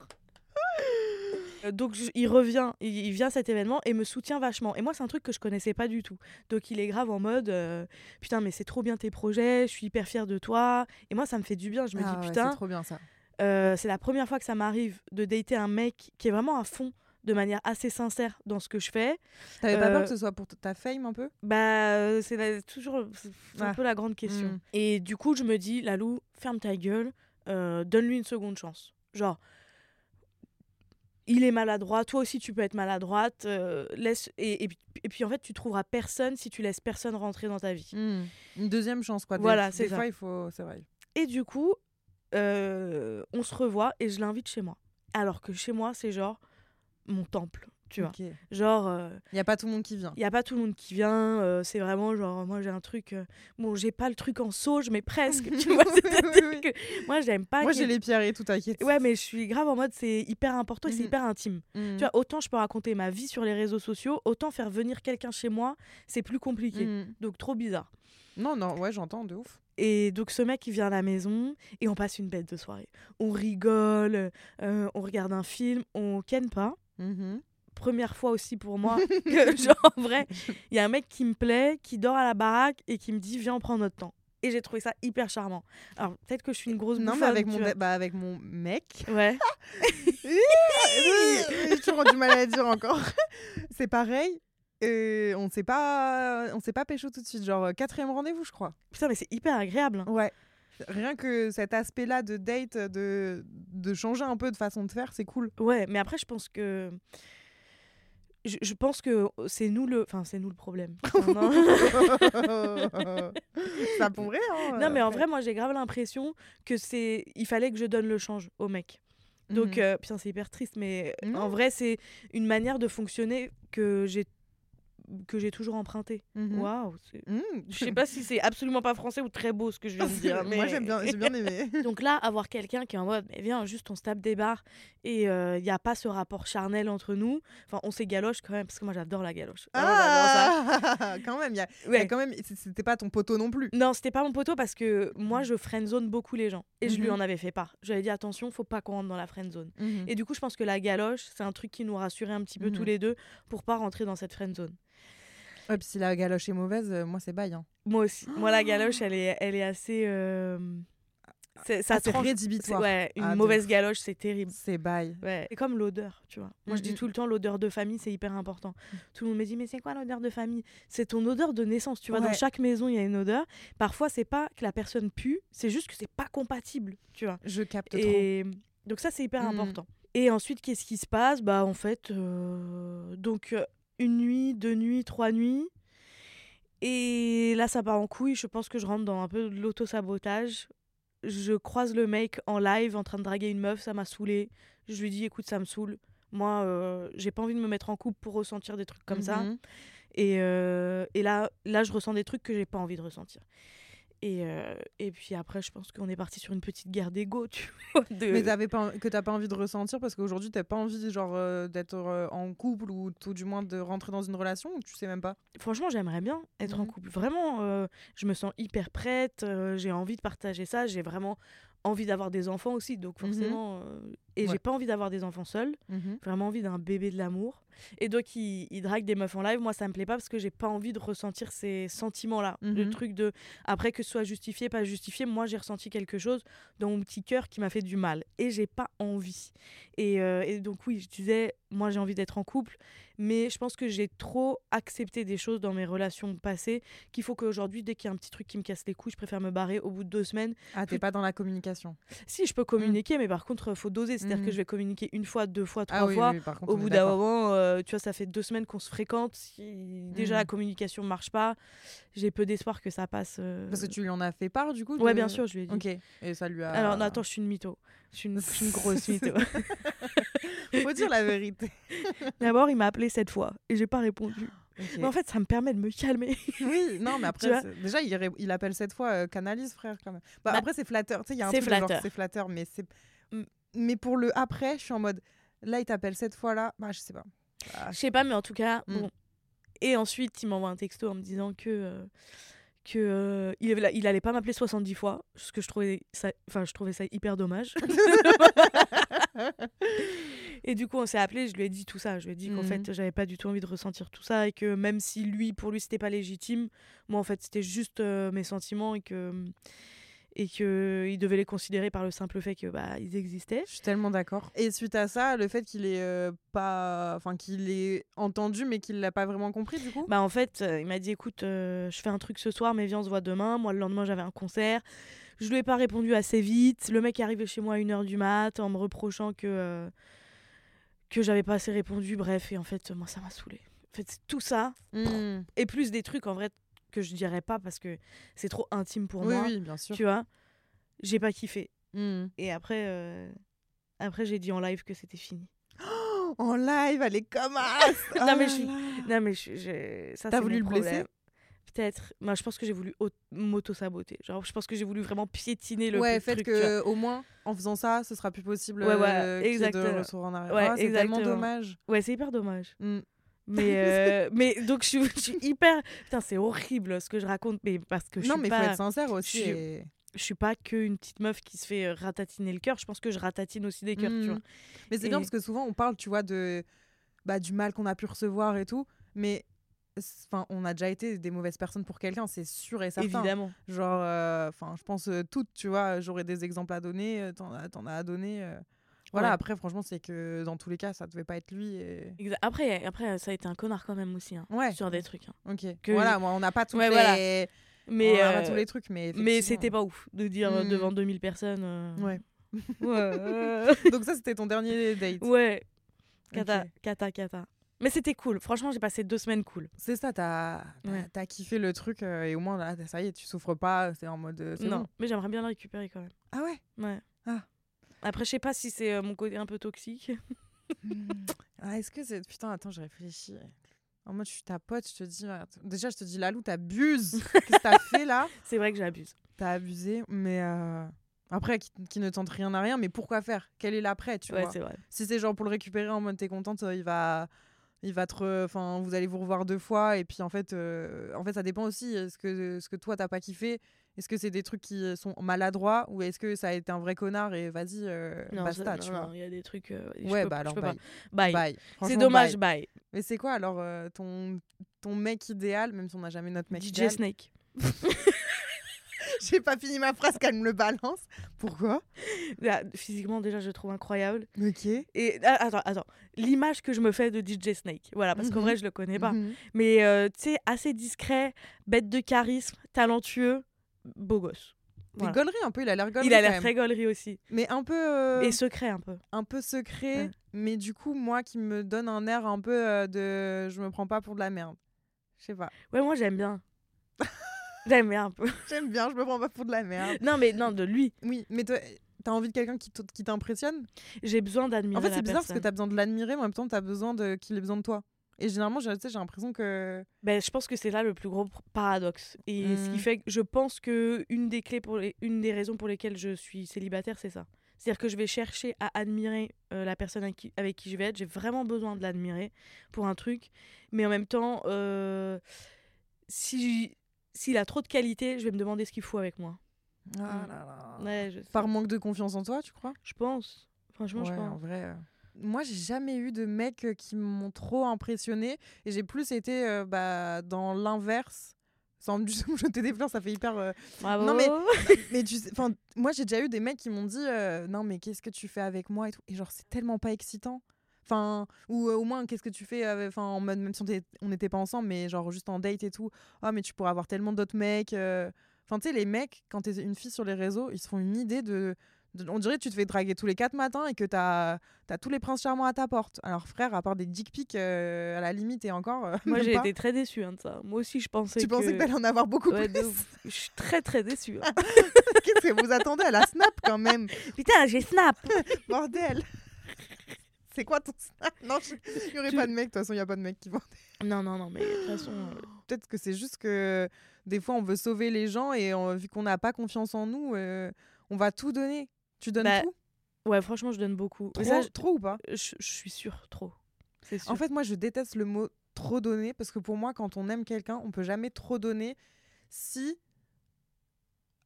Euh, Donc je- il revient, il, il vient à cet événement et me soutient vachement. Et moi c'est un truc que je connaissais pas du tout. Donc il est grave en mode euh, putain mais c'est trop bien tes projets, je suis hyper fière de toi. Et moi ça me fait du bien. Je me Ah dis ouais, putain c'est trop bien ça. euh, c'est la première fois que ça m'arrive de dater un mec qui est vraiment à fond de manière assez sincère dans ce que je fais. T'avais pas peur Euh, que ce soit pour ta fame un peu? Bah euh, c'est toujours un Ah. peu la grande question. Mm. Et du coup je me dis Lalou ferme ta gueule, euh, donne-lui une seconde chance. Genre il est maladroit, toi aussi tu peux être maladroite, euh, laisse et, et, puis- et puis en fait tu trouveras personne si tu laisses personne rentrer dans ta vie. Hmm. Une deuxième chance, quoi. Des- Voilà, des, c'est ça. fois, il faut. C'est vrai. Et du coup, euh, on se revoit et je l'invite chez moi. Alors que chez moi c'est genre mon temple, tu vois. Il Genre euh, n'y a pas tout le monde qui vient. il y a pas tout le monde qui vient, euh, c'est vraiment genre moi j'ai un truc euh, bon, j'ai pas le truc en sauge mais presque, tu vois, Oui, que moi j'aime pas Moi, j'ai les pierres et tout, t'inquiète. Ouais, mais je suis grave en mode c'est hyper important et c'est Mhm. hyper intime. Hmm. Tu vois, autant je peux raconter ma vie sur les réseaux sociaux, autant faire venir quelqu'un chez moi, c'est plus compliqué. Hmm. Donc trop bizarre. Non, non, ouais, j'entends, de ouf. Et donc ce mec il vient à la maison et on passe une bête de soirée. On rigole, on regarde un film, on ken pas. Première fois aussi pour moi que genre en vrai, il y a un mec qui me plaît, qui dort à la baraque et qui me dit viens on prend notre temps. Et j'ai trouvé ça hyper charmant. Alors peut-être que je suis une grosse Non, mais avec mon, bah, avec mon mec. Ouais. J'ai toujours du mal à dire encore. C'est pareil. Et on s'est pas, on s'est pas pécho tout de suite. Genre euh, quatrième rendez-vous, je crois. Putain mais c'est hyper agréable. hein. Ouais. Rien que cet aspect-là de date, de, de changer un peu de façon de faire, c'est cool. Ouais, mais après, je pense que. Je, je pense que c'est nous le. Enfin, c'est nous le problème. Ça pourrait, hein. non, mais en vrai, moi, j'ai grave l'impression que c'est. Il fallait que je donne le change au mec. Donc, Mhm. euh, putain, c'est hyper triste, mais Non. en vrai, c'est une manière de fonctionner que j'ai que j'ai toujours emprunté. Mhm. Waouh. c'est- Mhm. Je sais pas si c'est absolument pas français ou très beau ce que je viens de dire. Mais... Moi, j'aime bien, j'ai bien aimé. Donc là, avoir quelqu'un qui est en mode, mais viens, juste on se tape des barres et il n'y a pas ce rapport charnel entre nous. Enfin, on s'est galoche quand même, parce que moi j'adore la galoche. Vraiment, Ah, quand même, y a, Ouais. quand même, c'était pas ton poteau non plus. Non, c'était pas mon poteau parce que moi je friendzone beaucoup les gens. Et je lui Mhm. en avais fait part. Je lui avais dit attention, faut pas qu'on rentre dans la friendzone. Mhm. Et du coup, je pense que la galoche, c'est un truc qui nous rassurait un petit peu tous Mhm. les deux pour pas rentrer dans cette friendzone. Ouais, puis si la galoche est mauvaise, euh, moi c'est bail. Hein. Moi aussi. Moi, la galoche, elle est, elle est assez. euh, c'est- Ça Ah, c'est rédhibitoire. Ouais, une Ah, mauvaise galoche, c'est terrible. C'est bail. Ouais. C'est comme l'odeur, tu vois. Moi, je dis Mhm. tout le temps, l'odeur de famille, c'est hyper important. Tout le monde me dit, mais c'est quoi l'odeur de famille? C'est ton odeur de naissance, tu vois. Dans chaque maison, il y a une odeur. Parfois, c'est pas que la personne pue, c'est juste que c'est pas compatible, tu vois. Je capte trop. Et donc ça, c'est hyper important. Et ensuite, qu'est-ce qui se passe? Bah, en fait, euh, donc euh, une nuit, deux nuits, trois nuits. Et là, ça part en couille. Je pense que je rentre dans un peu de l'auto-sabotage. Je croise le mec en live en train de draguer une meuf, ça m'a saoulé. Je lui dis, écoute, ça me saoule. Moi, euh, j'ai pas envie de me mettre en couple pour ressentir des trucs comme ça. Mhm. Et, euh, et là, là, je ressens des trucs que j'ai pas envie de ressentir. Et, euh, et puis après, je pense qu'on est parti sur une petite guerre d'ego, tu vois. de- Mais t'avais pas, que t'as pas envie de ressentir parce qu'aujourd'hui t'as pas envie genre euh, d'être euh, en couple ou tout du moins de rentrer dans une relation ou tu sais même pas? Franchement, j'aimerais bien être en couple. Vraiment, je me sens hyper prête. j'ai envie de partager ça. J'ai vraiment envie d'avoir des enfants aussi. Donc Mhm. forcément, euh, et Ouais. j'ai pas envie d'avoir des enfants seuls. Vraiment envie d'un bébé de l'amour. Et donc, il, il drague des meufs en live. Moi, ça me plaît pas parce que j'ai pas envie de ressentir ces sentiments-là. Le Mhm. truc de, après que ce soit justifié, pas justifié, moi, j'ai ressenti quelque chose dans mon petit cœur qui m'a fait du mal. Et j'ai pas envie. Et, euh, et donc, oui, je disais, moi, j'ai envie d'être en couple. Mais je pense que j'ai trop accepté des choses dans mes relations passées qu'il faut qu'aujourd'hui, dès qu'il y a un petit truc qui me casse les couilles, je préfère me barrer au bout de deux semaines. Ah t'es pas dans la communication. Si, je peux communiquer, mais par contre, faut doser. C'est-à-dire que je vais communiquer une fois, deux fois, trois Ah oui, fois oui, contre, au bout d'un moment, euh, tu vois, ça fait deux semaines qu'on se fréquente. Si déjà la communication marche pas, j'ai peu d'espoir que ça passe. euh. Parce que tu lui en as fait part du coup. Ouais, de- bien sûr, je lui ai dit. Ok. Et ça lui a. Alors, non, attends, je suis une mytho. Je suis une, une grosse mytho. Faut dire la vérité. D'abord, il m'a appelé cette fois et j'ai pas répondu. Mais en fait, ça me permet de me calmer. Oui, non, mais après, déjà, il, ré- il appelle cette fois euh, canalise, frère, quand même. Bah, Bah, après, c'est flatteur. Tu sais, il y a un truc flatteur. c'est flatteur, mais c'est. Mm. Mais pour le après, je suis en mode. Là, il t'appelle cette fois-là. Bah, je sais pas. Ah, Je sais pas, mais en tout cas, Mm. bon. Et ensuite, il m'envoie un texto en me disant que. euh, que euh, il, il allait pas m'appeler 70 fois, ce que je trouvais ça, enfin je trouvais ça hyper dommage. et du coup, on s'est appelé, je lui ai dit tout ça, je lui ai dit qu'en Mhm. fait, j'avais pas du tout envie de ressentir tout ça et que même si lui pour lui c'était pas légitime, moi en fait, c'était juste euh, mes sentiments et que et que il devait les considérer par le simple fait que bah ils existaient. Je suis tellement d'accord. Et suite à ça, le fait qu'il ait euh, pas, enfin qu'il ait entendu mais qu'il l'a pas vraiment compris du coup? Bah en fait, euh, il m'a dit écoute, euh, je fais un truc ce soir, mais viens on se voit demain. Moi le lendemain j'avais un concert. Je lui ai pas répondu assez vite. Le mec est arrivé chez moi à 1h du mat en me reprochant que euh, que j'avais pas assez répondu. Bref, et en fait moi ça m'a saoulé. En fait, c'est tout ça Mm. et plus des trucs en vrai que je dirais pas parce que c'est trop intime pour oui, moi. oui, bien sûr. Tu vois, j'ai pas kiffé. Mm. Et après euh, après j'ai dit en live que c'était fini. En live, elle est comme as. Non, Oh mais je suis- là. Non mais je, je- ça T'as voulu le blesser? Peut-être. Moi, je pense que j'ai voulu au- m'auto-saboter. Genre, je pense que j'ai voulu vraiment piétiner le ouais, fait truc. que au moins en faisant ça, ce sera plus possible Ouais, voilà, euh, de exactement. retour en arrière. Ouais, Ah, c'est tellement dommage. Ouais, c'est hyper dommage. Mm. Mais, euh, mais donc, je suis, je suis hyper. Putain, c'est horrible ce que je raconte, mais parce que je Non, suis mais pas. faut être sincère aussi. je suis- et- Je suis pas qu'une petite meuf qui se fait euh, ratatiner le cœur. Je pense que je ratatine aussi des cœurs, tu Mm. vois. Mais c'est bien parce que souvent on parle, tu vois, de bah, du mal qu'on a pu recevoir et tout, mais enfin, on a déjà été des mauvaises personnes pour quelqu'un, c'est sûr et certain. Évidemment. Genre, enfin, je pense euh, toutes, tu vois, j'aurais des exemples à donner, euh, t'en as à donner. Euh. Voilà, Ouais. après, franchement, c'est que dans tous les cas, ça devait pas être lui. Et... Après, après, ça a été un connard quand même aussi. hein, Ouais. Sur des trucs. hein. Ok. Que- Voilà, moi, on n'a pas tous Ouais, les. voilà. on pas euh, tous les trucs, mais. mais c'était pas ouf de dire euh, Mm. devant 2000 personnes. euh, Ouais. Donc, ça, c'était ton dernier date. ouais. Kata, Ok. kata, kata. Mais c'était cool. Franchement, j'ai passé deux semaines cool. C'est ça, t'as t'as kiffé le truc euh, et au moins, là, ça y est, tu souffres pas, c'est en mode. euh, Non, bon. mais j'aimerais bien le récupérer quand même. Ah ouais? Ouais. Ah. Après, je sais pas si c'est euh, mon côté un peu toxique. Ah, est-ce que c'est. Putain, attends, je réfléchis. En mode, je suis ta pote, je te dis. attends, Déjà, je te dis, Lalou, t'abuses. Qu'est-ce que t'as fait là? C'est vrai que j'abuse. T'as abusé, mais. euh, Après, qui, qui ne tente rien à rien, mais pourquoi faire? Quel est l'après, tu Ouais, vois? c'est vrai. Si c'est genre pour le récupérer en mode t'es contente, euh, il va. Il va te. Enfin, vous allez vous revoir deux fois, et puis en fait, euh, en fait ça dépend aussi. Est-ce que, ce que toi, t'as pas kiffé Est-ce que c'est des trucs qui sont maladroits Ou est-ce que ça a été un vrai connard et vas-y, euh, basta, tu vois? il y a des trucs. euh, Ouais, bah alors, bye. Bye. Bye. C'est dommage, bye. bye. Mais c'est quoi alors euh, ton, ton mec idéal, même si on n'a jamais notre mec DJ idéal? Snake. J'ai pas fini ma phrase qu'elle me le balance. Pourquoi? Là, physiquement, déjà, je le trouve incroyable. Ok. Et ah, attends, attends. L'image que je me fais de DJ Snake. Voilà, parce qu'en Mhm. vrai, je le connais pas. Mhm. Mais euh, tu sais, assez discret, bête de charisme, talentueux, beau gosse. Des Voilà. gauleries un peu, il a l'air gaulerie. Il a l'air très gaulerie aussi. Mais un peu, euh, Et secret un peu. un peu secret. Ouais. Mais du coup, moi qui me donne un air un peu euh, de je me prends pas pour de la merde. Je sais pas. Ouais, moi j'aime bien. j'aime bien un peu. J'aime bien, je me prends pas pour de la merde. Non, mais non, de lui. Oui, mais toi, t'as envie de quelqu'un qui t'impressionne? J'ai besoin d'admirer En fait, c'est bizarre parce que t'as besoin de l'admirer, mais en même temps, t'as besoin de qu'il ait besoin de toi. Et généralement, j'ai l'impression que. Ben, je pense que c'est là le plus gros paradoxe. Et ce qui Mm. fait que je pense que une des clés pour les- une des raisons pour lesquelles je suis célibataire, c'est ça. C'est-à-dire que je vais chercher à admirer euh, la personne avec qui, avec qui je vais être. J'ai vraiment besoin de l'admirer pour un truc. Mais en même temps, euh, si s'il a trop de qualité, je vais me demander ce qu'il faut avec moi. Ah là là. Ouais, je, Par manque de confiance en toi, tu crois? Je pense. Franchement, je Ouais, en pense. vrai. euh, Moi, j'ai jamais eu de mecs euh, qui m'ont trop impressionné. Et j'ai plus été euh, bah, dans l'inverse. Sans du tout me jeter des fleurs, ça fait hyper. euh, Bravo. Non, mais- Mais tu sais, moi, j'ai déjà eu des mecs qui m'ont dit euh, Non, mais qu'est-ce que tu fais avec moi et tout. Et genre, c'est tellement pas excitant. Enfin, ou au moins, qu'est-ce que tu fais Enfin, en mode, même si on était- on n'était pas ensemble, mais genre juste en date et tout. Ah, mais tu pourrais avoir tellement d'autres mecs. Enfin, tu sais, les mecs, quand t'es une fille sur les réseaux, ils se font une idée de. On dirait que tu te fais draguer tous les quatre matins et que t'as as tous les princes charmants à ta porte. Alors, frère, à part des dick pics, euh, à la limite, et encore. euh, Moi, j'ai été très déçue hein, de ça. Moi aussi, je pensais Tu que. pensais que t'allais en avoir beaucoup Ouais, plus? Je suis très très déçue. hein. Qu'est-ce que vous attendez à la snap quand même? Putain, j'ai snap. Bordel C'est quoi ton snap? Non, il n'y aurait Tu- pas de mec, de toute façon, il n'y a pas de mec qui vont. Non, non, non, mais de toute façon. euh, Peut-être que c'est juste que des fois, on veut sauver les gens et on- vu qu'on n'a pas confiance en nous, euh, on va tout donner. Tu donnes Bah, tout? Ouais, franchement, je donne beaucoup. trop, ça, je, trop ou pas? je- je suis sûre, trop. Sûr. En fait, moi, je déteste le mot trop donner parce que pour moi, quand on aime quelqu'un, on peut jamais trop donner si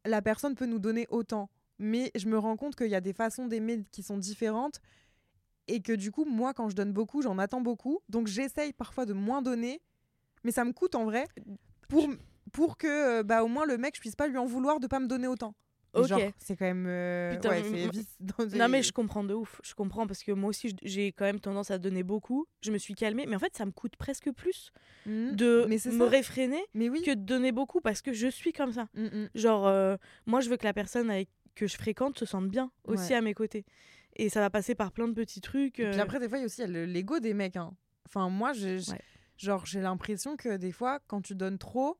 la personne peut nous donner autant. Mais je me rends compte qu'il y a des façons d'aimer qui sont différentes et que du coup, moi, quand je donne beaucoup, j'en attends beaucoup. Donc, j'essaye parfois de moins donner, mais ça me coûte en vrai pour, pour que, bah, au moins, le mec, je puisse pas lui en vouloir de pas me donner autant. Ok. genre, c'est quand même. euh, Putain, ouais, c'est vice- dans Non, mais des- je comprends de ouf. Je comprends parce que moi aussi, j'ai quand même tendance à donner beaucoup. Je me suis calmée. Mais en fait, ça me coûte presque plus Mhm. de Mais me ça. réfréner Mais oui. que de donner beaucoup parce que je suis comme ça. Mm, mm. Genre, euh, moi, je veux que la personne avec que je fréquente se sente bien aussi Ouais. à mes côtés. Et ça va passer par plein de petits trucs. Et puis euh, après, des fois, il y a aussi l'ego des mecs. hein. Enfin, moi, j'ai, j'- Ouais. genre, j'ai l'impression que des fois, quand tu donnes trop,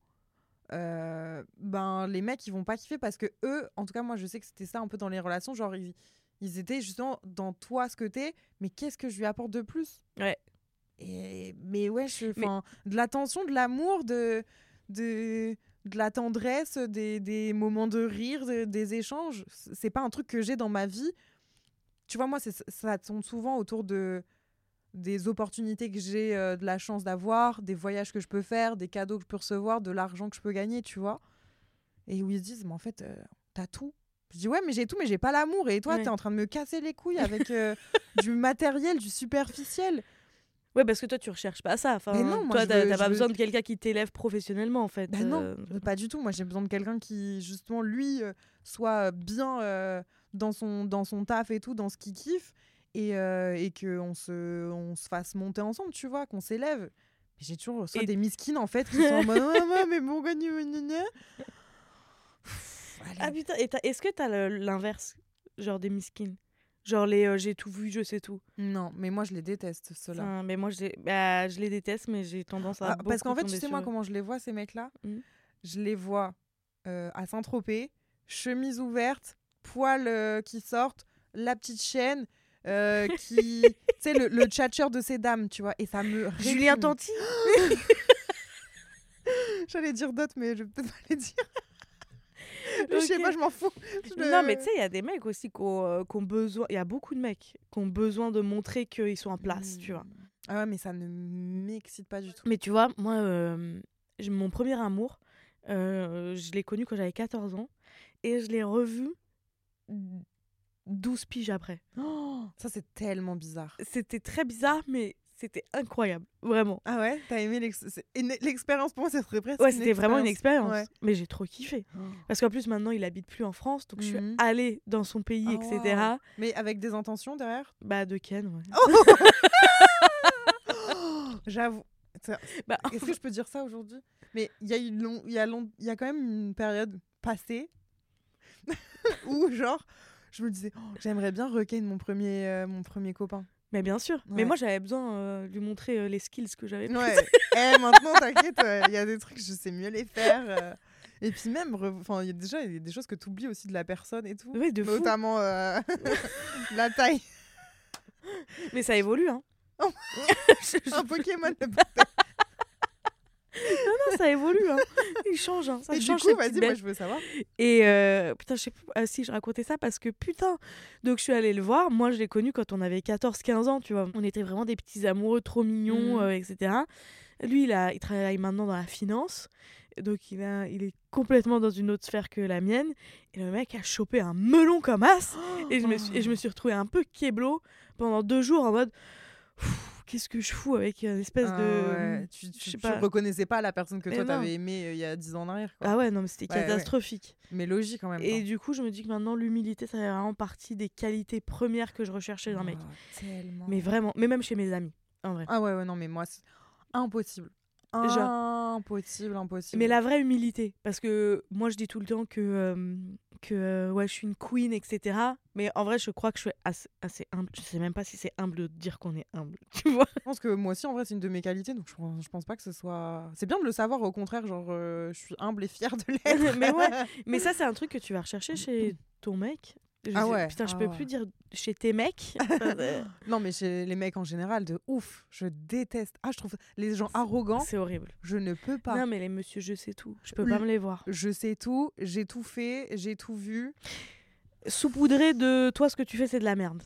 euh, ben, les mecs, ils vont pas kiffer parce que eux, en tout cas, moi, je sais que c'était ça un peu dans les relations. Genre, ils, ils étaient justement dans toi, ce que t'es, mais qu'est-ce que je lui apporte de plus? Ouais. Et, mais ouais, je, Mais- de l'attention, de l'amour, de, de, de la tendresse, des, des moments de rire, de- des échanges. C'est pas un truc que j'ai dans ma vie. Tu vois, moi, ça tourne souvent autour de des opportunités que j'ai euh, de la chance d'avoir, des voyages que je peux faire, des cadeaux que je peux recevoir, de l'argent que je peux gagner, tu vois. Et où ils se disent, mais en fait, euh, t'as tout. Je dis, ouais, mais j'ai tout, mais j'ai pas l'amour. Et toi, Ouais. t'es en train de me casser les couilles avec euh, du matériel, du superficiel. Ouais, parce que toi, tu recherches pas ça. Enfin, Mais non, moi, toi, t'as pas veux- besoin de quelqu'un qui t'élève professionnellement, en fait. Bah non, pas du tout. Moi, j'ai besoin de quelqu'un qui, justement, lui, soit bien dans, son, dans son taf et tout, dans ce qu'il kiffe, et, euh, et qu'on se, on se fasse monter ensemble, tu vois, qu'on s'élève. Mais j'ai toujours soit Et- des miskines, en fait, qui sont en mode Ah, mais bon, gagne. Ah putain, est-ce que t'as l'inverse Genre des miskines Genre les euh, j'ai tout vu, je sais tout. Non, mais moi, je les déteste, ceux-là. Enfin, mais moi, je les, bah, je les déteste, mais j'ai tendance à. Ah, parce qu'en fait, tu sais, sur moi, comment je les vois, ces mecs-là? Mhm. Je les vois euh, à Saint-Tropez, chemise ouverte, poils euh, qui sortent, la petite chaîne, euh, qui. tu sais, le, le tchatcheur de ces dames, tu vois, et ça me. Julien. Tanti J'allais dire d'autres, mais je peut-être pas les dire. Je sais pas, je m'en fous. Je- Non, mais tu sais, il y a des mecs aussi qui ont, euh, qui ont besoin. Il y a beaucoup de mecs qui ont besoin de montrer qu'ils sont en place, tu vois. Ah ouais, mais ça ne m'excite pas du tout. Mais tu vois, moi, euh, mon premier amour, euh, je l'ai connu quand j'avais 14 ans et je l'ai revu 12 piges après. Oh, ça, c'est tellement bizarre. C'était très bizarre, mais c'était incroyable, vraiment. Ah ouais? T'as aimé c'est- l'expérience Pour moi, ça serait presque Ouais, c'était vraiment une expérience. Ouais. Mais j'ai trop kiffé. Parce qu'en plus, maintenant, il habite plus en France, donc je suis Mhm. allée dans son pays, Ah, etc. wow. Mais avec des intentions derrière? Bah, de Ken, ouais. J'avoue. Ça- Bah, Est-ce que je peux dire ça aujourd'hui? Mais il y a long, y a long, il y a quand même une période passée où genre je me disais oh, j'aimerais bien requin mon premier euh, mon premier copain. mais bien sûr. Ouais. Mais moi, j'avais besoin euh, de lui montrer euh, les skills que j'avais. Ouais. Eh maintenant t'inquiète, euh, il y a des trucs je sais mieux les faire. euh. Et puis même enfin il y a déjà il y a des choses que tu oublies aussi de la personne et tout. Ouais, de fou. Notamment euh, la taille. Mais ça évolue, hein. Un Pokémon. Non, ça évolue, hein. Il change, hein. Ça Et du change coup, ces vas-y, moi je veux savoir. Et euh, putain, je sais plus ah, si je racontais ça parce que putain. Donc je suis allée le voir. Moi, je l'ai connu quand on avait 14-15 ans, tu vois. On était vraiment des petits amoureux trop mignons, Mhm. euh, etc. Lui, il, a, il travaille maintenant dans la finance. Donc il, a, il est complètement dans une autre sphère que la mienne. Et le mec a chopé un melon comme as. Et je me suis, et je me suis retrouvée un peu kéblo pendant deux jours en mode. Pff, Qu'est-ce que je fous avec une espèce Ah de. ouais, Tu, je tu, tu pas. reconnaissais pas la personne que Mais toi t'avais aimé euh, il y a 10 ans en arrière. Quoi. Ah ouais, non, mais c'était Ouais, ouais. catastrophique. Mais logique quand même. Et du coup, je me dis que maintenant, l'humilité, ça fait vraiment partie des qualités premières que je recherchais Oh, d'un mec. Tellement. Mais vraiment, mais même chez mes amis, en vrai. Ah ouais, ouais, non, mais moi, c'est impossible. Genre- Impossible, impossible. Mais la vraie humilité, parce que moi, je dis tout le temps que, euh, que euh, ouais, je suis une queen, etc. Mais en vrai, je crois que je suis assez, assez humble. Je sais même pas si c'est humble de dire qu'on est humble, tu vois. Je pense que moi aussi, en vrai, c'est une de mes qualités, donc je pense, je pense pas que ce soit. C'est bien de le savoir, au contraire, genre, euh, je suis humble et fière de l'être. Mais ouais. Mais ça, c'est un truc que tu vas rechercher chez ton mec. Je Ah ouais, Putain, je ah peux ouais. plus dire chez tes mecs. Non, mais chez les mecs en général, de ouf, je déteste. Ah, je trouve les gens arrogants, c'est horrible. je ne peux pas. Non, mais les monsieur, je sais tout. Je peux Le- pas me les voir. Je sais tout, j'ai tout fait, j'ai tout vu. saupoudré de toi ce que tu fais c'est de la merde.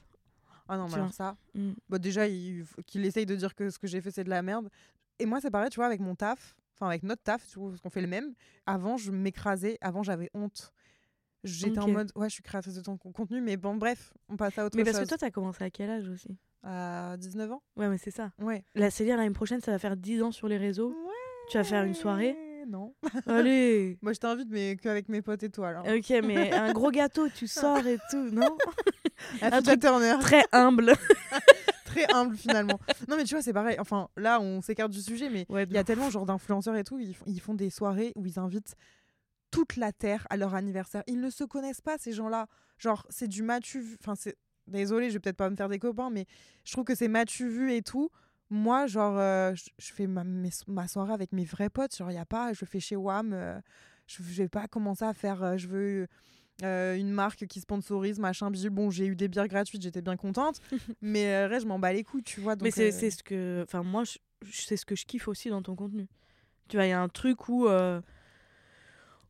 Ah non, mais alors ça, Mm. bah déjà, il faut qu'il essaye de dire que ce que j'ai fait, c'est de la merde. Et moi, c'est pareil, tu vois, avec mon taf, enfin, avec notre taf, tu vois, parce qu'on fait le même. Avant, je m'écrasais, avant, j'avais honte. J'étais en mode, ouais, je suis créatrice de ton con- contenu, mais bon, bref, on passe à autre Mais parce chose. que toi t'as commencé à quel âge aussi? À 19 ans Ouais mais c'est ça. Ouais. C'est dire l'année prochaine ça va faire 10 ans sur les réseaux. Tu vas faire une soirée? Non. Allez Moi, je t'invite, mais qu'avec mes potes et toi, alors. Ok mais un gros gâteau tu sors et tout non? Un Fita truc Turner. Très humble. Très humble, finalement. non, mais tu vois, c'est pareil. Enfin, là, on s'écarte du sujet, mais Ouais, Il y a tellement genre d'influenceurs et tout, ils, ils font des soirées où ils invitent toute la terre à leur anniversaire. Ils ne se connaissent pas ces gens-là. Genre c'est du matu vu. Enfin c'est désolé, je vais peut-être pas me faire des copains, mais je trouve que c'est matu vu et tout. Moi genre euh, je fais ma, mes- ma soirée avec mes vrais potes. Genre il y a pas, je fais chez Wam. euh, je, je vais pas commencer à faire. euh, je veux une marque qui sponsorise machin bidule. Bon j'ai eu des bières gratuites, j'étais bien contente, mais reste, je m'en bats les couilles, tu vois. mais donc, c'est c'est ce que enfin moi c'est ce que je kiffe aussi dans ton contenu. Tu vois il y a un truc où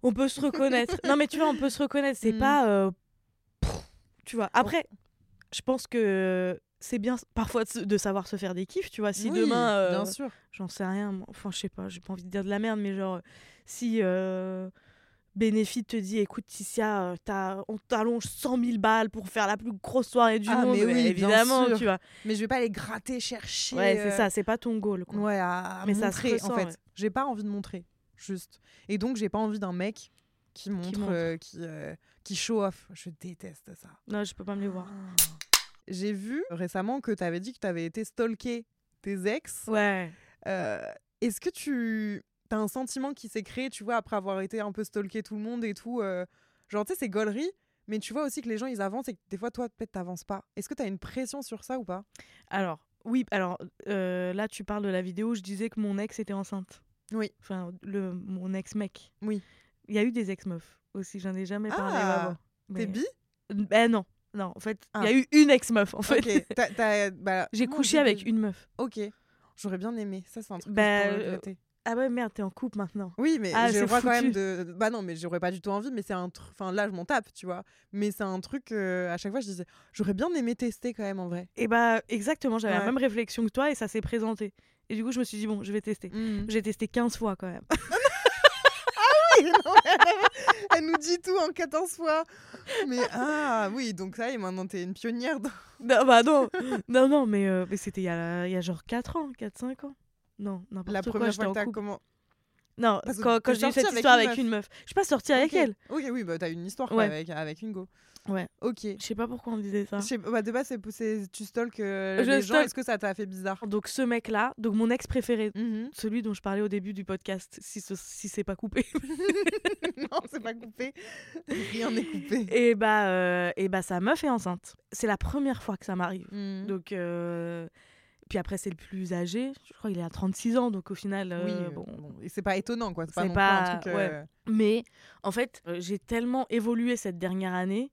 on peut se reconnaître. non mais tu vois on peut se reconnaître c'est Mm. pas euh, pff, tu vois après je pense que c'est bien parfois de, savoir se faire des kiffs tu vois si oui, demain euh, bien sûr. j'en sais rien enfin je sais pas j'ai pas envie de dire de la merde mais genre si euh, Benefit te dit écoute Ticia on t'allonge 100 000 balles pour faire la plus grosse soirée du Ah, monde mais oui, évidemment tu vois Mais je vais pas aller gratter, chercher. ouais c'est euh, ça c'est pas ton goal quoi. Ouais, à, à Mais ça se montrer, ressent, en fait. ouais. J'ai pas envie de montrer, juste. Et donc, j'ai pas envie d'un mec qui montre, montre. euh, qui, euh, qui show off. Je déteste ça. non je peux pas me les voir J'ai vu récemment que tu avais dit que tu avais été stalker tes ex. ouais Euh, Est-ce que tu as un sentiment qui s'est créé, tu vois, après avoir été un peu stalker tout le monde et tout Genre, tu sais, c'est gaulerie, mais tu vois aussi que les gens, ils avancent et que des fois, toi, peut-être, t'avances pas. Est-ce que tu as une pression sur ça ou pas? Alors oui alors là tu parles de la vidéo où je disais que mon ex était enceinte Oui. enfin le mon ex mec Oui. il y a eu des ex meufs aussi j'en ai jamais parlé Ah, avant T'es bi? Ben non, non. En fait, il y Ah. a eu une ex-meuf. En fait, Ok, t'as- t'as- bah, j'ai couché avec une meuf. Ok, j'aurais bien aimé. Ça, c'est un truc Bah, que je pourrais regretter. Ah ouais, merde, t'es en couple maintenant. Oui, mais ah, j'ai le droit quand même de. Bah non, mais j'aurais pas du tout envie, mais c'est un truc. Enfin, là, je m'en tape, tu vois. Mais c'est un truc, euh, à chaque fois, je disais, j'aurais bien aimé tester quand même en vrai. Et bah, exactement, j'avais la même réflexion que toi et ça s'est présenté. Et du coup, je me suis dit, bon, je vais tester. J'ai testé 15 fois quand même. Non, elle, elle nous dit tout en 14 fois. Mais ah oui, donc ça y est, maintenant t'es une pionnière. dans- non, bah non, non, non, mais, euh, mais c'était il y a, il y a genre 4 ans, 4-5 ans. Non, n'importe La quoi, première fois que t'as comment Non, Parce quand, j'ai eu cette avec histoire une avec une meuf. Je suis pas sortie avec elle. Ok, oui, bah t'as une histoire quoi, Ouais. avec, avec Ingo. Ouais. Ok. Je sais pas pourquoi on disait ça. Bah, de base, c'est, tu stalk euh, les gens. stalk. Est-ce que ça t'a fait bizarre? Donc ce mec-là, donc mon ex préféré, Mhm. celui dont je parlais au début du podcast, si, ce- si c'est pas coupé. Non, c'est pas coupé. Rien n'est coupé. et bah, euh, et bah sa meuf est enceinte. C'est la première fois que ça m'arrive. Mhm. Donc euh, puis après c'est le plus âgé, je crois qu'il est à 36 ans, donc au final, oui, euh, euh, bon. Et c'est pas étonnant, quoi. C'est pas non pas- plus un truc. ouais. euh, Mais en fait, euh, j'ai tellement évolué cette dernière année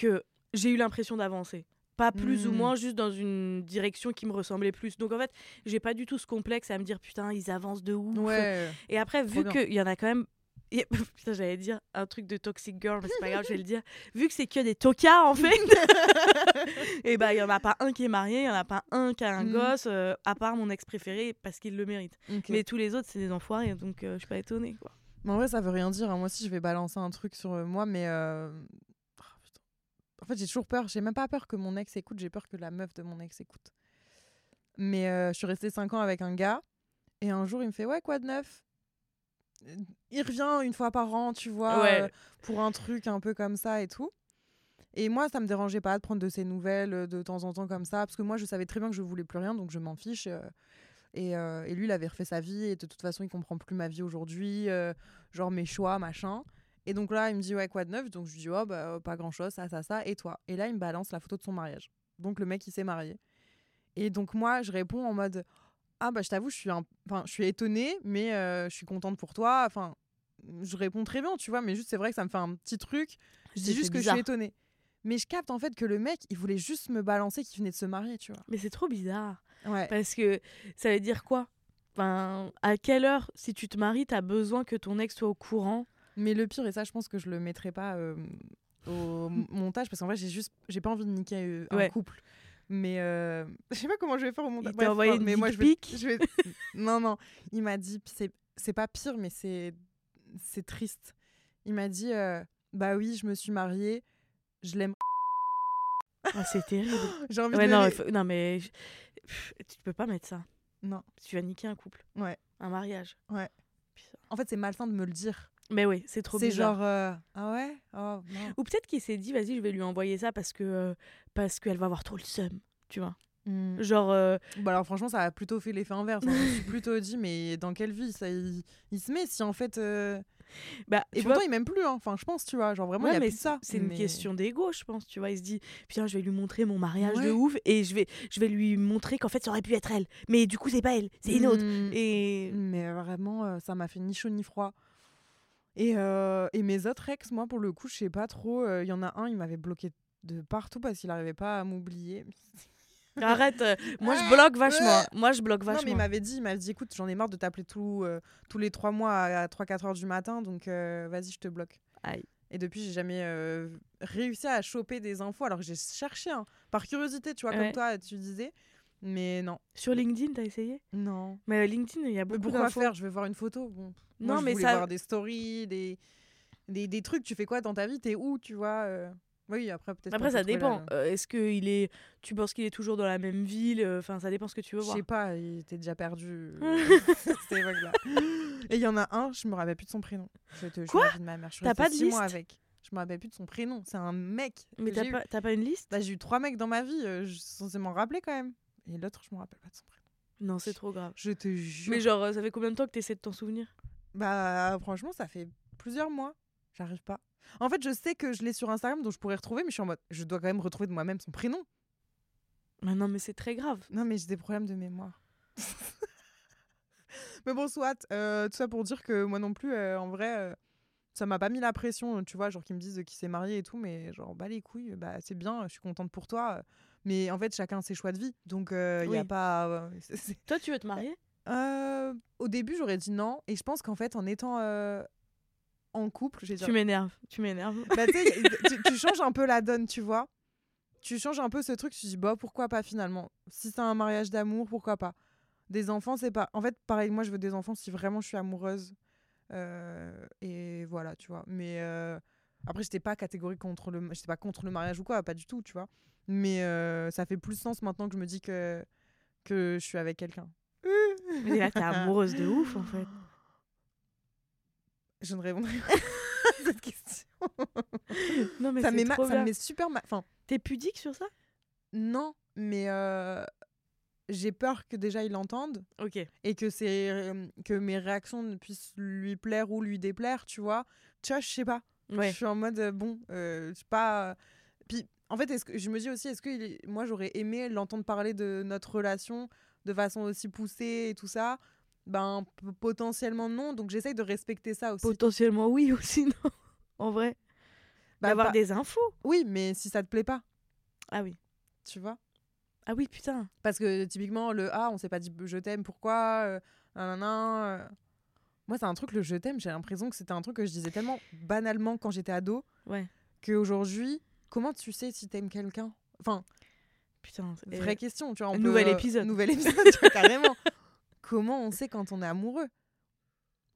que j'ai eu l'impression d'avancer. pas plus ou Hmm. moins juste dans une direction qui me ressemblait plus. Donc en fait, j'ai pas du tout ce complexe à me dire putain, ils avancent de ouf. Ouais. Et après, vu qu'il y en a quand même. et- Putain, j'allais dire un truc de Toxic Girl, mais c'est pas grave, je vais le dire. Vu que c'est que des tocards en fait, et bah il y en a pas un qui est marié, il y en a pas un qui a un Mhm. gosse, euh, à part mon ex préféré parce qu'il le mérite. Mais tous les autres, c'est des enfoirés, donc euh, je suis pas étonnée quoi. Mais en vrai, ça veut rien dire. hein. Moi aussi, je vais balancer un truc sur euh, moi, mais. euh. En fait, j'ai toujours peur. J'ai même pas peur que mon ex écoute, j'ai peur que la meuf de mon ex écoute. Mais euh, je suis restée 5 ans avec un gars, et un jour, il me fait Ouais, quoi de neuf? Il revient une fois par an, tu vois, Ouais. euh, pour un truc un peu comme ça et tout. Et moi, ça me dérangeait pas de prendre de ses nouvelles euh, de temps en temps comme ça, parce que moi, je savais très bien que je voulais plus rien, donc je m'en fiche. euh, et, et lui, il avait refait sa vie, et de toute façon, il comprend plus ma vie aujourd'hui, genre mes choix, machin. Et donc là, il me dit, ouais, quoi de neuf? Donc je lui dis, oh, bah, pas grand chose, ça, ça, ça, et toi? Et là, il me balance la photo de son mariage. Donc le mec, il s'est marié. Et donc moi, je réponds en mode, ah, bah, je t'avoue, je suis, un... enfin, je suis étonnée, mais euh, je suis contente pour toi. Enfin, je réponds très bien, tu vois, mais juste, c'est vrai que ça me fait un petit truc. Je dis juste que bizarre. je suis étonnée. Mais je capte en fait que le mec, il voulait juste me balancer qu'il venait de se marier, tu vois. Mais c'est trop bizarre. Ouais. Parce que ça veut dire quoi? Enfin, à quelle heure, si tu te maries, t'as besoin que ton ex soit au courant? Mais le pire, et ça, je pense que je le mettrai pas euh, au montage parce qu'en vrai, j'ai juste, j'ai pas envie de niquer euh, un Ouais. couple. Mais euh, je sais pas comment je vais faire au montage. Il t'a envoyé une mais moi, je vais, pic je vais- non, non. Il m'a dit, c'est, c'est pas pire, mais c'est, c'est triste. Il m'a dit, euh, bah oui, je me suis mariée, je l'aime. Ah, C'est terrible. J'ai envie Ouais, de. non, le- il faut- non, mais Pff, tu peux pas mettre ça. Non. Tu vas niquer un couple. Ouais. Un mariage. Ouais. En fait, c'est malsain de me le dire. Mais oui, c'est trop C'est bizarre. genre, euh, ah ouais, oh. Ou peut-être qu'il s'est dit, vas-y, je vais lui envoyer ça parce que euh, parce qu'elle va avoir trop le seum, tu vois. Hmm. Genre, euh, Bah alors franchement, ça a plutôt fait l'effet inverse. hein. Je me suis plutôt dit, mais dans quelle vie ça il, il se met si en fait. euh, bah, Et pourtant, vois, il m'aime plus. hein. Enfin, je pense, tu vois. Genre vraiment, il y a mais plus de ça. c'est une question d'ego, je pense, tu vois. Il se dit, putain, je vais lui montrer mon mariage de ouf et je vais, je vais lui montrer qu'en fait, ça aurait pu être elle. Mais du coup, c'est pas elle, c'est une autre. Hmm. Et Mais vraiment, ça m'a fait ni chaud ni froid. Et, euh, et mes autres ex, moi, pour le coup, je sais pas trop. euh, Il y en a un, il m'avait bloqué de partout parce qu'il arrivait pas à m'oublier. arrête, euh, moi je bloque vachement. Moi je bloque Non, mais vachement. il m'avait dit, il m'avait dit, écoute, j'en ai marre de t'appeler euh, tous les trois mois à, 3-4 heures du matin, donc vas-y, je te bloque. Aïe. Et depuis, j'ai jamais réussi à choper des infos, alors que j'ai cherché, hein, par curiosité, tu vois, comme toi, tu disais. Mais non, Sur LinkedIn, t'as essayé? Non. Mais LinkedIn, il y a Mais beaucoup pourquoi d'infos. faire? Je veux voir une photo. Bon. Non, Moi, je mais voulais ça- voir des stories, des, des, des trucs. Tu fais quoi dans ta vie? T'es où Tu vois euh? Oui, après, peut-être. Après, ça dépend. Euh, Est-ce que il est, tu penses qu'il est toujours dans la même ville? Euh, Enfin, ça dépend ce que tu veux Je voir. sais pas, il était déjà perdu. Là. Et il y en a un, je me rappelle plus de son prénom. Je te jure Quoi? de ma mère. Je T'as pas de six mois liste? avec. Je me rappelle plus de son prénom. C'est un mec. Mais t'as pas, t'as pas une liste? Bah, j'ai eu trois mecs dans ma vie. euh, je suis censée m'en rappeler quand même. Et l'autre, je me rappelle pas de son prénom. Non, c'est trop grave. Je te jure. Mais genre, ça fait combien de temps que t'essaies de t'en souvenir? Bah, franchement, ça fait plusieurs mois. J'arrive pas. En fait, je sais que je l'ai sur Instagram, donc je pourrais retrouver, mais je suis en mode, je dois quand même retrouver de moi-même son prénom. Mais non, mais c'est très grave. Non, mais j'ai des problèmes de mémoire. mais bon, soit. euh, tout ça pour dire que moi non plus, euh, en vrai, euh, ça m'a pas mis la pression, tu vois, genre qu'ils me disent qu'il s'est marié et tout, mais genre, bah les couilles, bah c'est bien, je suis contente pour toi. euh, Mais en fait, chacun ses choix de vie, donc il y a Oui. pas. euh, c'est- c'est- Toi, tu veux te marier? Euh, au début, j'aurais dit non, et je pense qu'en fait, en étant euh, en couple, j'ai Tu m'énerves. Tu m'énerves. bah, tu, changes un peu la donne, tu vois. Tu changes un peu ce truc, tu dis, bah pourquoi pas finalement Si c'est un mariage d'amour, pourquoi pas Des enfants, c'est pas. En fait, pareil, moi je veux des enfants si vraiment je suis amoureuse. Euh, et voilà, tu vois. Mais après, j'étais pas catégorique contre le. J'étais pas contre le mariage ou quoi, pas du tout, tu vois. Mais ça fait plus sens maintenant que je me dis que, que je suis avec quelqu'un. Mais là, t'es amoureuse de ouf, en fait. Je ne répondrai pas à cette question. Non, mais ça, c'est met ma- trop ça me bien. met super mal. Enfin, T'es pudique sur ça? Non, mais euh, j'ai peur que déjà il l'entende Ok. et que c'est euh, que mes réactions ne puissent lui plaire ou lui déplaire, tu vois. Tu vois, je sais pas. Ouais. Je suis en mode euh, bon, euh, je sais pas. Puis en fait, est-ce que je me dis aussi, est-ce que il moi j'aurais aimé l'entendre parler de notre relation de façon aussi poussée et tout ça Ben potentiellement non. Donc j'essaye de respecter ça aussi. Potentiellement oui aussi, non En vrai. Bah, D'avoir pas- des infos. Oui, mais si ça te plaît pas. Ah oui. tu vois? Ah oui, putain. Parce que typiquement, le A, on s'est pas dit je t'aime, pourquoi euh, nanana, euh. Moi, c'est un truc, le je t'aime, j'ai l'impression que c'était un truc que je disais tellement banalement quand j'étais ado Ouais. qu'aujourd'hui, comment tu sais si t'aimes quelqu'un? Enfin, Putain. vraie question, tu vois. on nouvel peut, euh, épisode. Nouvel épisode, tu vois, carrément. comment on sait quand on est amoureux?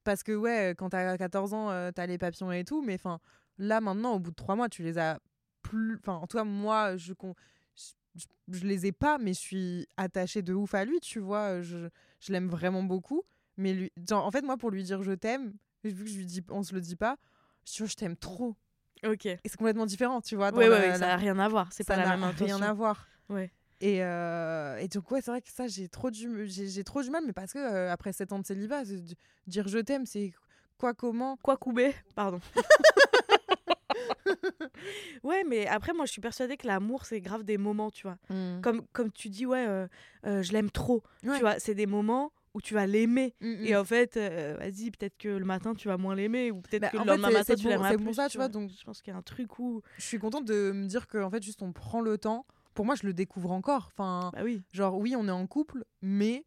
Parce que, ouais, quand t'as 14 ans, euh, t'as les papillons et tout, mais enfin, là, maintenant, au bout de trois mois, tu les as plus. Enfin, en tout cas, moi, je, con- je, je- je les ai pas, mais je suis attachée de ouf à lui, tu vois. Je, je l'aime vraiment beaucoup. Mais lui, genre, en fait, moi, pour lui dire je t'aime, vu que je lui dis, on se le dit pas, je t'aime trop. Ok. Et c'est complètement différent, tu vois. dans Ouais, ouais, la- ouais, la- ça n'a rien à voir. C'est pas la même intention. rien à voir. Ouais. Et, euh, et donc, ouais, c'est vrai que ça, j'ai trop, du, j'ai, j'ai trop du mal, mais parce que euh, après 7 ans de célibat, c'est dire je t'aime, c'est quoi, comment? Quoi couper Pardon. ouais, mais après, moi, je suis persuadée que l'amour, c'est grave des moments, tu vois. Comme, comme tu dis, ouais, euh, euh, je l'aime trop. Ouais. Tu vois, c'est des moments où tu vas l'aimer. Mm, mm. Et en fait, euh, vas-y, peut-être que le matin, tu vas moins l'aimer. Ou peut-être Bah, que le lendemain c'est- matin, c'est tu l'aimeras c'est plus. pour ça, tu vois, vois. donc- Je pense qu'il y a un truc où... Je suis contente de me dire que en fait, juste on prend le temps. Pour moi, je le découvre encore. Enfin, Bah oui. genre, oui, on est en couple, mais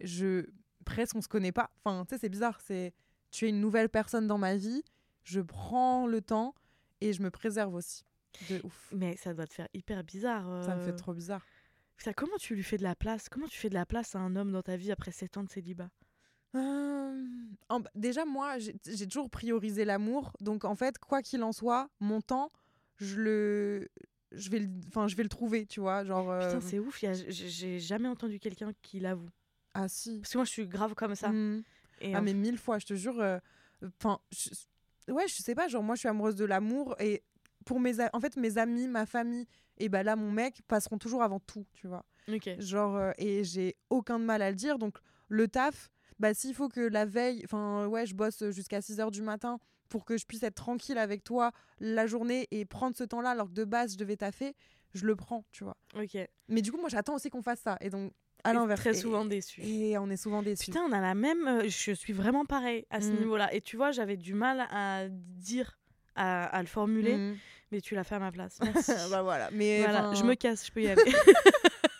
je presque on se connaît pas. Enfin, tu sais, c'est bizarre. C'est tu es une nouvelle personne dans ma vie. Je prends le temps et je me préserve aussi. De ouf. Mais ça doit te faire hyper bizarre. Ça me fait euh. trop bizarre. Putain, comment tu lui fais de la place? Comment tu fais de la place à un homme dans ta vie après 7 ans de célibat? Euh, en- déjà, moi, j'ai toujours priorisé l'amour. Donc, en fait, quoi qu'il en soit, mon temps, je le, je vais le, enfin, je vais le trouver, tu vois. Genre, Putain, euh, c'est ouf. j'ai- jamais entendu quelqu'un qui l'avoue. ah si. Parce que moi, je suis grave comme ça. Mm. Et Ah, en mais mille fois, je te jure. euh, Enfin, ouais, je sais pas. Genre, moi, je suis amoureuse de l'amour et pour mes, en fait, mes amis, ma famille et bah là, mon mec passeront toujours avant tout, tu vois. Ok. Genre, euh, et j'ai aucun de mal à le dire. Donc, le taf, bah, s'il faut que la veille, enfin, ouais, je bosse jusqu'à 6 heures du matin pour que je puisse être tranquille avec toi la journée et prendre ce temps-là, alors que de base, je devais taffer, je le prends, tu vois. Ok. Mais du coup, moi, j'attends aussi qu'on fasse ça. Et donc, à l'inverse. Très souvent déçu. Et on est souvent déçus. Putain, on a la même. euh, Je suis vraiment pareil à ce Mm. niveau-là. Et tu vois, j'avais du mal à dire, à, à le formuler, Mm. mais tu l'as fait à ma place. Merci. bah voilà. Mais voilà, je me casse, je peux y aller.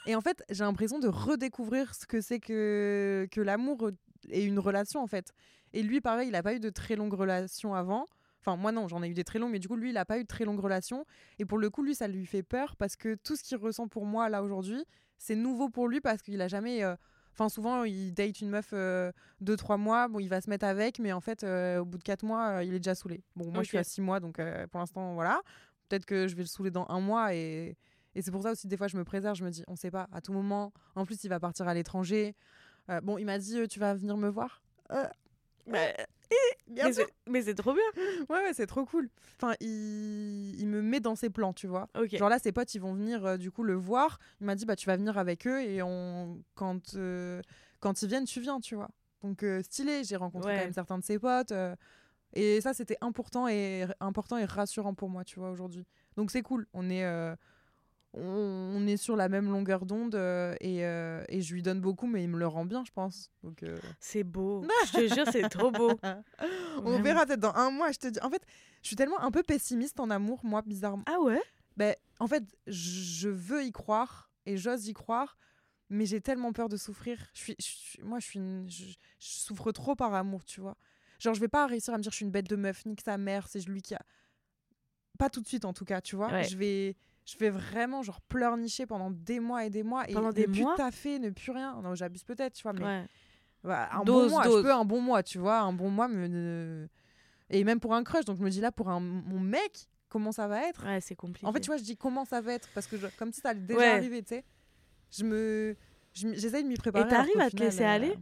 Et en fait, j'ai l'impression de redécouvrir ce que c'est que, que l'amour et une relation, en fait. Et lui, pareil, il n'a pas eu de très longues relations avant. Enfin, moi, non, j'en ai eu des très longues, mais du coup, lui, il n'a pas eu de très longues relations. Et pour le coup, lui, ça lui fait peur parce que tout ce qu'il ressent pour moi, là, aujourd'hui, c'est nouveau pour lui parce qu'il a jamais. euh, Enfin, souvent, il date une meuf euh, deux, trois mois, bon, il va se mettre avec, mais en fait, euh, au bout de quatre mois, euh, il est déjà saoulé. Bon, moi, je suis à six mois, donc euh, pour l'instant, voilà. Peut-être que je vais le saouler dans un mois et, et c'est pour ça aussi, des fois, je me préserve. Je me dis, on sait pas, à tout moment. En plus, il va partir à l'étranger. Euh, bon, il m'a dit, euh, tu vas venir me voir Euh, Bah, Bien mais sûr. c'est- mais c'est trop bien. Ouais, ouais, c'est trop cool. Enfin, il... il me met dans ses plans, tu vois. Ok. Genre là, ses potes, ils vont venir euh, du coup le voir. Il m'a dit, bah tu vas venir avec eux et on... quand, euh, quand ils viennent, tu viens, tu vois. Donc euh, stylé, j'ai rencontré Ouais. quand même certains de ses potes. euh, et ça, c'était important et, important et rassurant pour moi, tu vois, aujourd'hui. Donc c'est cool. On est, euh, on, est sur la même longueur d'onde euh, et, euh, et je lui donne beaucoup, mais il me le rend bien, je pense. Donc, euh, C'est beau. je te jure, c'est trop beau. on Vraiment. verra peut-être dans un mois, je te dis. En fait, je suis tellement un peu pessimiste en amour, moi, bizarrement. Ah ouais? Ben, en fait, je veux y croire et j'ose y croire, mais j'ai tellement peur de souffrir. Je suis, je suis- moi, je, suis une- je, je souffre trop par amour, tu vois. Genre, je vais pas réussir à me dire je suis une bête de meuf, nique sa mère, c'est lui qui a. Pas tout de suite, en tout cas, tu vois. Ouais. Je vais. Je vais vraiment genre pleurnicher pendant des mois et des mois et Pendant ne des plus mois? taffer, ne plus rien. Non, j'abuse peut-être, tu vois, mais Ouais. voilà, un Dose, bon mois, dose. je peux un bon mois, tu vois, un bon mois me et même pour un crush. Donc je me dis là pour un mon mec, comment ça va être? Ouais, c'est compliqué. En fait, tu vois, je dis comment ça va être parce que je- comme si ça allait déjà Ouais. arriver, tu sais. Je me j'essaye de m'y préparer. alors t'arrives à te final, laisser aller?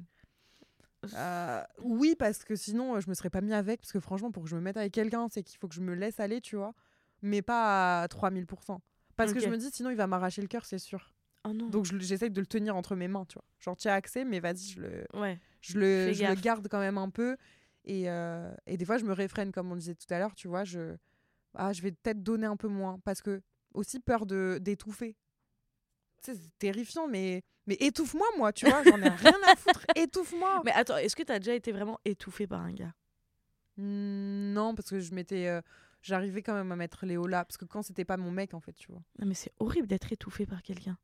euh, Oui, parce que sinon euh, je me serais pas mis avec parce que franchement pour que je me mette avec quelqu'un, c'est qu'il faut que je me laisse aller, tu vois, mais pas à 3000 parce que je me dis sinon il va m'arracher le cœur, c'est sûr. Oh non. Donc je- j'essaye de le tenir entre mes mains, tu vois. Genre tu as accès mais vas-y, je le Ouais. je le, je le garde quand même un peu. Et, euh, et des fois, je me réfrène, comme on disait tout à l'heure, tu vois. Je, ah, je vais peut-être donner un peu moins. Parce que, aussi, peur de d'étouffer. Tu C'est terrifiant, mais, mais étouffe-moi, moi, tu vois. J'en ai rien à foutre. Étouffe-moi. Mais attends, est-ce que t'as déjà été vraiment étouffé par un gars? Mm, Non, parce que je m'étais. euh, j'arrivais quand même à mettre Léo là. Parce que quand c'était pas mon mec, en fait, tu vois. Non, mais c'est horrible d'être étouffé par quelqu'un.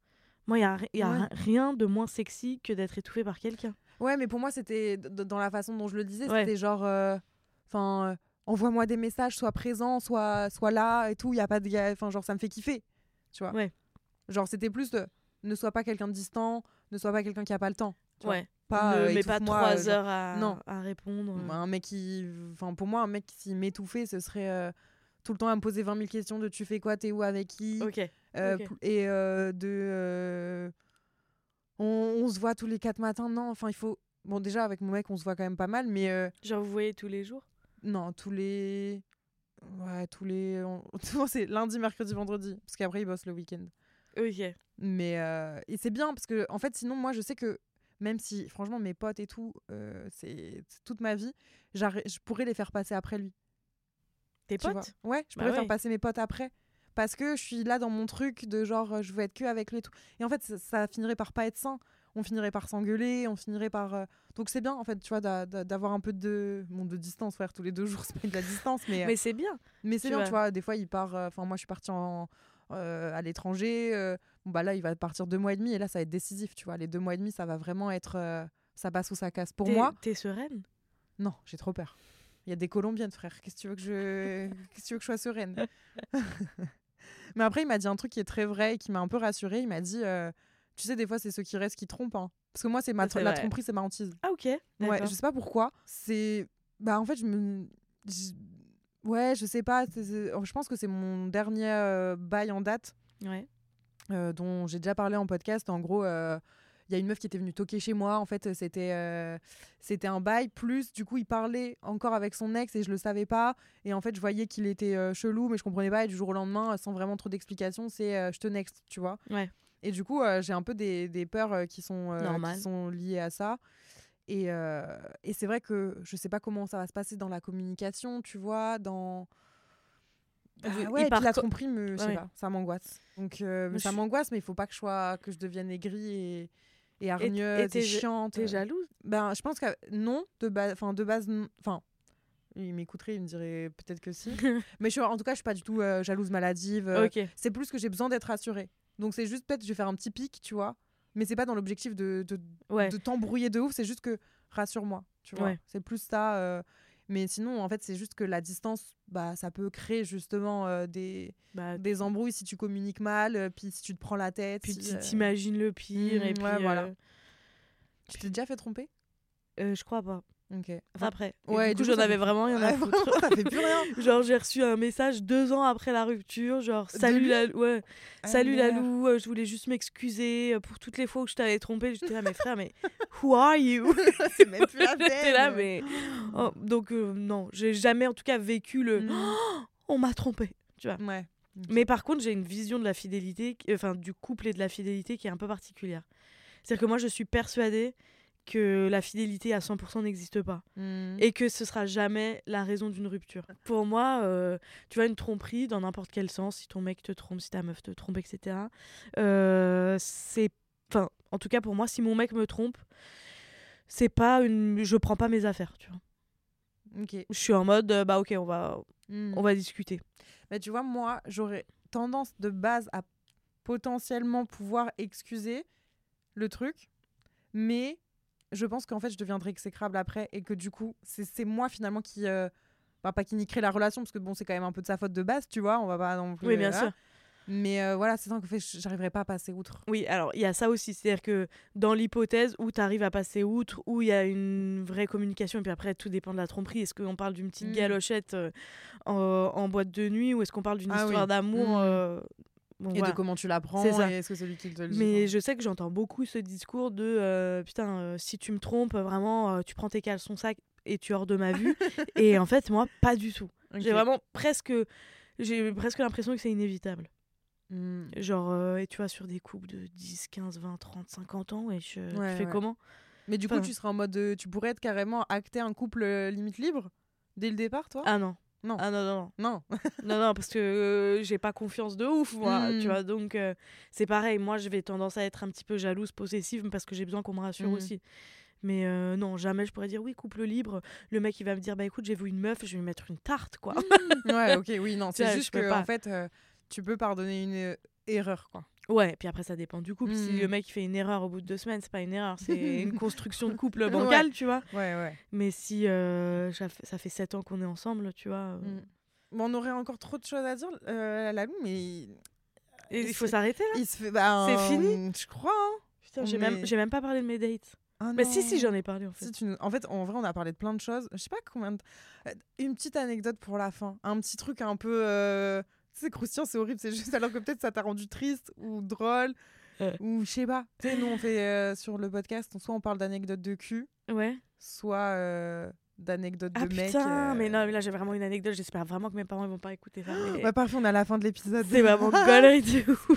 Moi, il y a, y a Ouais. ri- rien de moins sexy que d'être étouffé par quelqu'un. Ouais, mais pour moi, c'était dans la façon dont je le disais, Ouais. c'était genre. euh, Enfin, euh, envoie-moi des messages, sois présent, sois, sois là et tout. Y a pas de. Enfin, genre, ça me fait kiffer. Tu vois. Ouais. Genre, c'était plus de. Ne sois pas quelqu'un de distant, ne sois pas quelqu'un qui a pas le temps. tu vois. Pas, ne euh, mets pas trois euh, genre- heures à, Non. à répondre. Un mec qui. Enfin, pour moi, un mec qui m'étouffait, ce serait. euh, tout le temps à me poser 20 000 questions de tu fais quoi, t'es où, avec qui. Euh, Et euh, de. euh, on, on se voit tous les quatre matins. Non, enfin, il faut. Bon, déjà, avec mon mec, on se voit quand même pas mal, mais. Genre, vous voyez tous les jours? non, tous les. Ouais, tous les. on- c'est lundi, mercredi, vendredi. Parce qu'après, il bosse le week-end. Ok. Mais. Et c'est bien, parce que, en fait, sinon, moi, je sais que. Même si, franchement, mes potes et tout, euh, c'est toute ma vie, je pourrais les faire passer après lui. Tes potes? Ouais, je Bah pourrais ouais. faire passer mes potes après. Parce que je suis là dans mon truc de genre, euh, je veux être que avec lui et tout. Et en fait, ça, ça finirait par pas être sain. On finirait par s'engueuler, on finirait par. euh, Donc c'est bien, en fait, tu vois, d'a- d'a- d'avoir un peu de. Bon, de distance, frère, tous les deux jours, c'est pas de la distance, mais. Mais c'est bien. mais c'est bien, vois. tu vois. Des fois, il part. Enfin, moi, je suis partie en, euh, à l'étranger. euh, bon, bah là, il va partir deux mois et demi. Et là, ça va être décisif, tu vois. Les deux mois et demi, ça va vraiment être. euh, ça passe ou ça casse. Pour moi, T'es sereine? Non, j'ai trop peur. Il y a des Colombiennes, frère. Qu'est-ce que tu veux que je, Qu'est-ce que tu veux que je sois sereine? Mais après, il m'a dit un truc qui est très vrai et qui m'a un peu rassurée. Il m'a dit, euh, tu sais, des fois, c'est ceux qui restent qui trompent. hein. Parce que moi, c'est ma la tromperie, c'est ma hantise. Ah, ok. Ouais, je sais pas pourquoi. C'est, bah, en fait, je me, je- ouais, je sais pas. c'est- Je pense que c'est mon dernier euh, bail en date Ouais. Euh, dont j'ai déjà parlé en podcast. En gros, euh, il y a une meuf qui était venue toquer chez moi. En fait, c'était euh, c'était un bail. Plus, du coup, il parlait encore avec son ex et je le savais pas. Et en fait, je voyais qu'il était chelou, mais je comprenais pas. Et du jour au lendemain, sans vraiment trop d'explications, c'est je te next, tu vois. Ouais. Et du coup, j'ai un peu des, des peurs qui, sont, qui sont liées à ça. Et, et c'est vrai que je sais pas comment ça va se passer dans la communication, tu vois, dans. Ah ouais, et puis part la co- tromperie, me, je sais Ouais. pas, ça m'angoisse. Donc euh, ça m'angoisse, mais il faut pas que je sois, que je devienne aigrie et, et hargneuse et, t'es ja- chiante. T'es jalouse? Ben, je pense que non, de base, enfin de base, enfin, il m'écouterait, il me dirait peut-être que si. mais je, suis- en tout cas, je suis pas du tout euh, jalouse maladive. euh. C'est plus que j'ai besoin d'être rassurée. Donc c'est juste peut-être je vais faire un petit pic, tu vois. Mais c'est pas dans l'objectif de, de, Ouais. de t'embrouiller de ouf, c'est juste que rassure-moi, tu vois. C'est plus ça. Mais sinon, en fait, c'est juste que la distance, bah, ça peut créer justement euh, des, Bah, des embrouilles si tu communiques mal, euh, puis si tu te prends la tête. puis si, tu euh, t'imagines le pire. et Mm, puis, ouais, voilà. Tu t'es déjà fait tromper? Je crois pas. Ok. Enfin, après. Ouais, du coup, j'en avais vraiment rien à foutre. ça fait plus rien. Genre, j'ai reçu un message deux ans après la rupture, genre, salut la, ouais, Ah, salut merde. Lalou, euh, je voulais juste m'excuser euh, pour toutes les fois où je t'avais trompé. J'étais là, mes frères, mais who are you? C'est même plus la J'étais là, peine. mais. Oh, donc, euh, non, j'ai jamais en tout cas vécu le. Mm. On m'a trompé. Tu vois. Ouais. Mais par contre, j'ai une vision de la fidélité, enfin du couple et de la fidélité qui est un peu particulière. C'est-à-dire que moi, je suis persuadée que la fidélité à 100% n'existe pas Mm. et que ce sera jamais la raison d'une rupture. Pour moi, euh, tu vois, une tromperie dans n'importe quel sens, si ton mec te trompe, si ta meuf te trompe, etc. euh, c'est, enfin, en tout cas pour moi, si mon mec me trompe, c'est pas une, je prends pas mes affaires, tu vois. Ok. Je suis en mode, euh, bah ok, on va, Mm. on va discuter. Mais tu vois, moi, j'aurais tendance de base à potentiellement pouvoir excuser le truc, mais je pense qu'en fait, je deviendrai exécrable après et que du coup, c'est moi finalement qui. euh, bah, pas qui niquerait la relation, parce que bon, c'est quand même un peu de sa faute de base, tu vois, on va pas non plus. Oui, bien euh, sûr. Mais euh, voilà, c'est ça que fait, j'arriverai pas à passer outre. Oui, alors il y a ça aussi, c'est-à-dire que dans l'hypothèse où tu arrives à passer outre, où il y a une vraie communication, et puis après tout dépend de la tromperie, est-ce qu'on parle d'une petite Mm. galochette euh, en, en boîte de nuit, ou est-ce qu'on parle d'une Ah oui. histoire d'amour Mm. euh, bon, Et voilà. de comment tu l'apprends, C'est ça. et est-ce que celui qui te le dit. Mais je sais que j'entends beaucoup ce discours de euh, putain, euh, si tu me trompes, vraiment, euh, tu prends tes caleçons sac et tu es hors de ma vue. et en fait, moi, pas du tout. J'ai vraiment presque, j'ai presque l'impression que c'est inévitable. Mm. Genre, et tu vois, sur des couples de 10, 15, 20, 30, 50 ans, et je, Ouais, tu fais comment? Mais du coup, tu serais en mode. tu pourrais être carrément acter un couple limite libre dès le départ, toi? Ah non. Non. Ah non, non, non. Non. non, non, parce que euh, j'ai pas confiance de ouf, moi, tu vois. Donc, euh, c'est pareil. Moi, je vais tendance à être un petit peu jalouse, possessive, parce que j'ai besoin qu'on me rassure Mm. aussi. Mais euh, non, jamais je pourrais dire oui, couple libre. Le mec, il va me dire bah écoute, j'ai vu une meuf, je vais lui mettre une tarte, quoi. ouais, ok, oui, non, c'est juste que, pas. en fait, tu peux pardonner une erreur, quoi. Ouais, puis après, ça dépend du couple. Si le mec il fait une erreur au bout de deux semaines, c'est pas une erreur, c'est une construction de couple bancal, tu vois. Ouais, ouais. Mais si euh, ça fait- sept ans qu'on est ensemble, tu vois. euh, Mm. Bon, on aurait encore trop de choses à dire, euh, Lalou, mais et il faut s'arrêter là. fait. bah, C'est fini Je crois, hein. Putain, j'ai même, même pas parlé de mes dates. Ah Bah si, si, j'en ai parlé en fait. Si En fait, en vrai, on a parlé de plein de choses. Je sais pas combien de... Euh, Une petite anecdote pour la fin. Un petit truc un peu... euh, sais, croustillant, c'est horrible. C'est juste alors que peut-être ça t'a rendu triste ou drôle. Ouais. Ou je sais pas. Tu sais, nous, on fait euh, sur le podcast, soit on parle d'anecdotes de cul, Ouais. soit euh, d'anecdotes Ah de mecs. putain, euh, mais non, mais là j'ai vraiment une anecdote. J'espère vraiment que mes parents ils vont pas écouter ça. mais- Bah, parfait, on est à la fin de l'épisode. C'est vraiment gaulerie de ouf.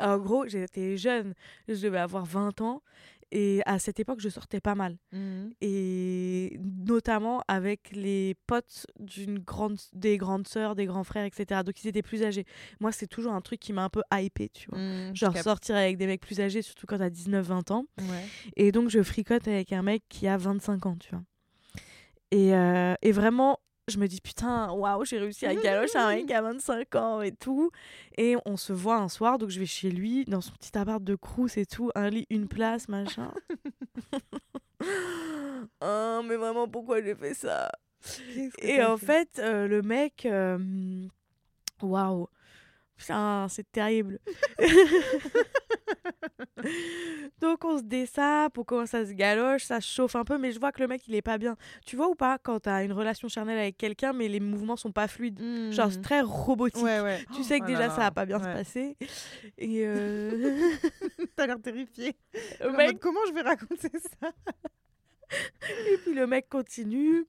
En gros, j'étais jeune, je devais avoir 20 ans. Et à cette époque, je sortais pas mal. Mhm. Et notamment avec les potes d'une grande, des grandes sœurs, des grands frères, etc. Donc ils étaient plus âgés. Moi, c'est toujours un truc qui m'a un peu hypé, tu vois. Je Genre sortir avec des mecs plus âgés, surtout quand t'as 19-20 ans. Ouais. Et donc, je fricote avec un mec qui a 25 ans, tu vois. Et, euh, et vraiment, je me dis, putain, waouh, j'ai réussi à galocher un mec à 25 ans et tout. Et on se voit un soir, donc je vais chez lui, dans son petit appart de Crous et tout, un lit, une place, machin. oh, mais vraiment, pourquoi j'ai fait ça? Et en fait, euh, le mec, euh, waouh, putain, c'est terrible. Donc on se dessape, on commence à se galoche, ça chauffe un peu, mais je vois que le mec il est pas bien. Tu vois ou pas quand t'as une relation charnelle avec quelqu'un, mais les mouvements sont pas fluides, genre c'est Mhm. très robotique. Ouais, ouais. Tu sais que Oh là déjà là, ça va pas bien ouais. se passer. Et euh, T'as l'air terrifié. mec mode, comment je vais raconter ça? Et puis le mec continue.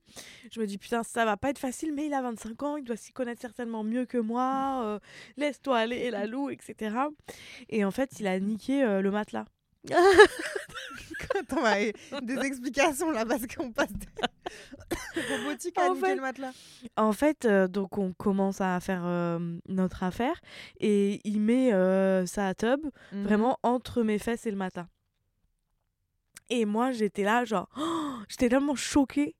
Je me dis, putain, ça va pas être facile, mais il a 25 ans, il doit s'y connaître certainement mieux que moi. euh, Laisse-toi aller, la loup, etc. Et en fait, il a niqué euh, le matelas. Attends, des explications là parce qu'on passe des... robotique à En niquer fait- le matelas. En fait, euh, donc on commence à faire euh, notre affaire et il met euh, sa tub Mhm. vraiment entre mes fesses et le matelas. Et moi, j'étais là, genre, j'étais tellement choquée.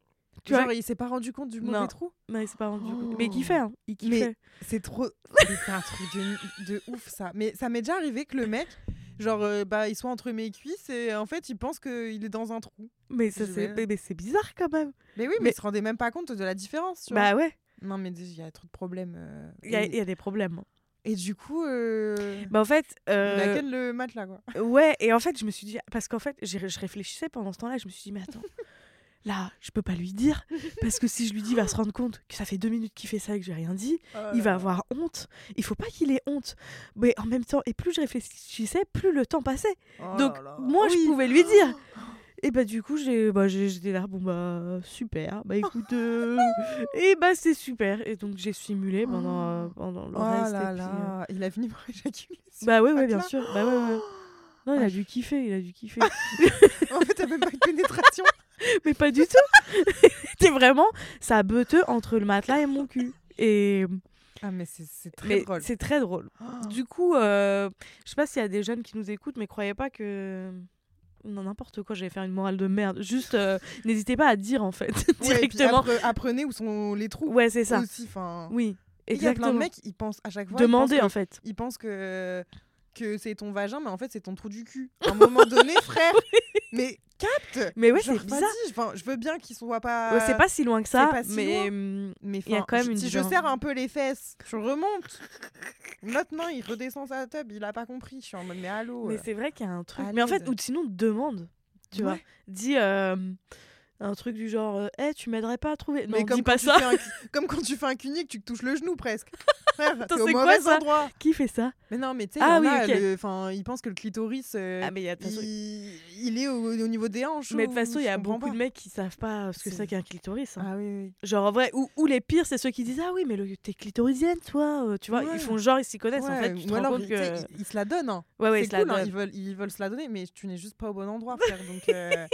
Tu Genre, vois, il s'est pas rendu compte du mauvais Non. trou? Mais c'est pas rendu compte. Oh. Mais il kiffait, hein. Il kiffait. C'est trop. C'est un truc de, de ouf ça. Mais ça m'est déjà arrivé que le mec, genre, euh, bah, il soit entre mes cuisses et en fait, il pense qu'il est dans un trou. Mais, ça, c'est, mais, mais bizarre quand même. Mais oui, mais, Mais- il se rendait même pas compte de la différence. Tu vois. Bah ouais, Non, mais il y a trop de problèmes. euh, il y, a- et, il y a des problèmes. Et du coup, euh, Bah en fait, il euh, a ken le matelas quoi. ouais, et en fait, je me suis dit, parce qu'en fait, je réfléchissais pendant ce temps-là, je me suis dit, mais attends, là, je peux pas lui dire, parce que si je lui dis, il va se rendre compte que ça fait deux minutes qu'il fait ça et que j'ai rien dit, il va avoir honte. Il faut pas qu'il ait honte. Mais en même temps, et plus je réfléchissais, plus le temps passait. Oh Donc, là là. moi, Oui. je pouvais lui dire. Et bah du coup, j'ai bah, j'étais là, bon bah super, bah écoute, euh, et bah c'est super. Et donc j'ai simulé pendant, euh, pendant le Oh reste. là et puis, euh, là, il a fini par éjaculer. Bah ouais, ouais, bien sûr. Bah ouais, ouais. Non, il a dû kiffer, il a dû kiffer. en fait, t'as même pas eu de pénétration. Mais pas du tout. C'était vraiment ça beuteux entre le matelas et mon cul. Et Ah, mais c'est très mais drôle. c'est très drôle. Oh. Du coup, euh, je sais pas s'il y a des jeunes qui nous écoutent, mais croyez pas que n'importe quoi, j'allais faire une morale de merde. Juste, euh, n'hésitez pas à dire en fait Ouais, directement. appre- apprenez où sont les trous. Ouais, c'est ça. Aussi. Oui, Il y a plein exactement. de mecs, ils pensent à chaque fois. pensent en fait. Ils pensent que que c'est ton vagin, mais en fait c'est ton trou du cul. À un moment donné, frère. Mais capte. Mais ouais, c'est bizarre. enfin, je veux bien qu'ils soient pas. Ouais, c'est pas si loin que ça, pas si mais loin. hum, Mais il y a quand même je- une si je serre un peu les fesses, je remonte. Non, il redescend sa tub, il a pas compris. Je suis en mode mais allô. mais euh. c'est vrai qu'il y a un truc. Mais en fait, ou sinon demande, tu vois. Dis euh, un truc du genre, euh, Eh, tu m'aiderais pas à trouver. Mais non, comme dis pas ça. un comme quand tu fais un cunier que tu te touches le genou presque. Frère, Attends, t'es au quoi, mauvais ça endroit. Qui fait ça Mais non, mais tu sais, Ah oui, a, ok. le- enfin, ils pensent que le clitoris, euh, Ah mais il y a de toute façon- il, il est au, au niveau des hanches. Mais de ou- toute façon, il y a beaucoup pas. de mecs qui savent pas ce que C'est- qu'un clitoris. hein. Ah oui, oui. Genre en vrai, ou, ou les pires, c'est ceux qui disent Ah oui, mais le- t'es clitorisienne, toi. euh, Tu vois, Ouais. ils font genre, ils s'y connaissent. en fait, tu te alors, ils- que. se la donnent. hein. Ouais, ouais, ils se la hein, donnent. ils, veulent, ils veulent se la donner, mais tu n'es juste pas au bon endroit, frère. Donc, euh,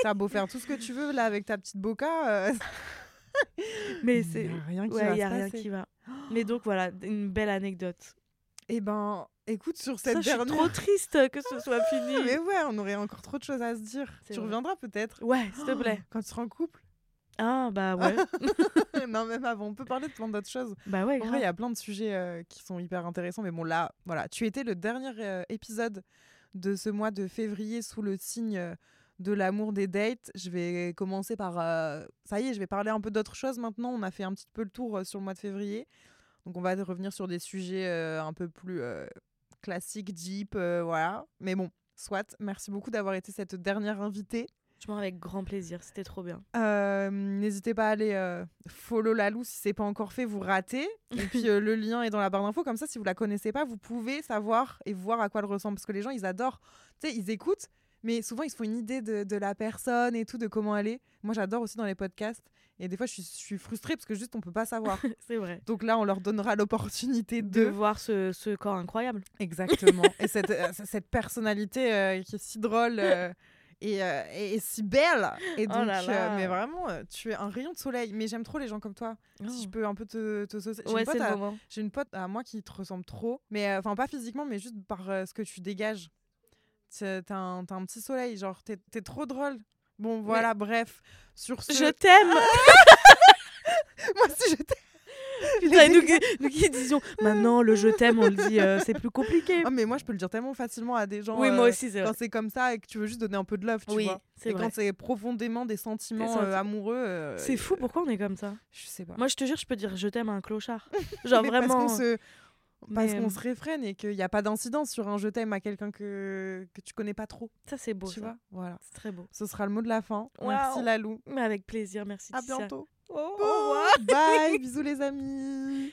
t'as beau faire tout ce que tu veux là avec ta petite boca. euh, Mais c'est. rien qui Ouais, va il y a se rien passer. qui va. Mais donc voilà, une belle anecdote. Eh ben, écoute, sur cette Ça, je suis dernière. trop triste que ce soit fini. Mais ouais, on aurait encore trop de choses à se dire. Tu vrai. reviendras peut-être Ouais, s'il te plaît. quand tu seras en couple. Ah, bah ouais. non, même avant, on peut parler de plein d'autres choses. bah ouais, il y a plein de sujets euh, qui sont hyper intéressants. Mais bon, là, voilà, tu étais le dernier euh, épisode de ce mois de février sous le signe de l'amour des dates. Je vais commencer par. euh, ça y est, je vais parler un peu d'autres choses maintenant. On a fait un petit peu le tour euh, sur le mois de février. Donc, on va revenir sur des sujets euh, un peu plus euh, classiques, deep, voilà. Mais bon, soit. Merci beaucoup d'avoir été cette dernière invitée. Je m'en avec grand plaisir, c'était trop bien. Euh, N'hésitez pas à aller euh, follow Lalou si c'est pas encore fait, vous ratez. Et puis euh, le lien est dans la barre d'infos. Comme ça, si vous la connaissez pas, vous pouvez savoir et voir à quoi elle ressemble. Parce que les gens, ils adorent. Tu sais, ils écoutent, mais souvent, ils se font une idée de, de la personne et tout, de comment elle est. Moi, j'adore aussi dans les podcasts. Et des fois, je suis, je suis frustrée parce que juste, on peut pas savoir. C'est vrai. Donc là, on leur donnera l'opportunité De de. voir ce, ce corps incroyable. Exactement. et cette, euh, cette personnalité euh, qui est si drôle. euh, Et, et- et si belle et Oh donc là là. mais vraiment tu es un rayon de soleil mais j'aime trop les gens comme toi si je peux un peu te, te saucer. J'ai Oh. Ouais, une j'ai une pote à moi qui te ressemble trop mais enfin pas physiquement mais juste par ce que tu dégages t'as un, un petit soleil genre t'es trop drôle bon voilà bref sur ce Je t'aime moi si je t'aime Putain, nous, qui- nous qui disions maintenant le je t'aime, on le dit, euh, c'est plus compliqué. Ah, mais moi je peux le dire tellement facilement à des gens oui, euh, moi aussi, c'est quand c'est comme ça et que tu veux juste donner un peu de love tu Oui, vois et vrai. quand c'est profondément des sentiments sentiments. euh, amoureux euh, C'est fou, pourquoi on est comme ça? je sais pas Moi, je te jure, je peux dire je t'aime à un clochard. Genre Mais vraiment. Parce se, parce qu'on euh, se réfrène et qu'il n'y a pas d'incidence sur un je t'aime à quelqu'un que, que tu connais pas trop. Ça, c'est beau. tu ça. vois Voilà. C'est très beau. Ce sera le mot de la fin. Waouh. Merci Lalou. Mais avec plaisir, merci. À Ticia. bientôt. Au Bye. Bisous les amis.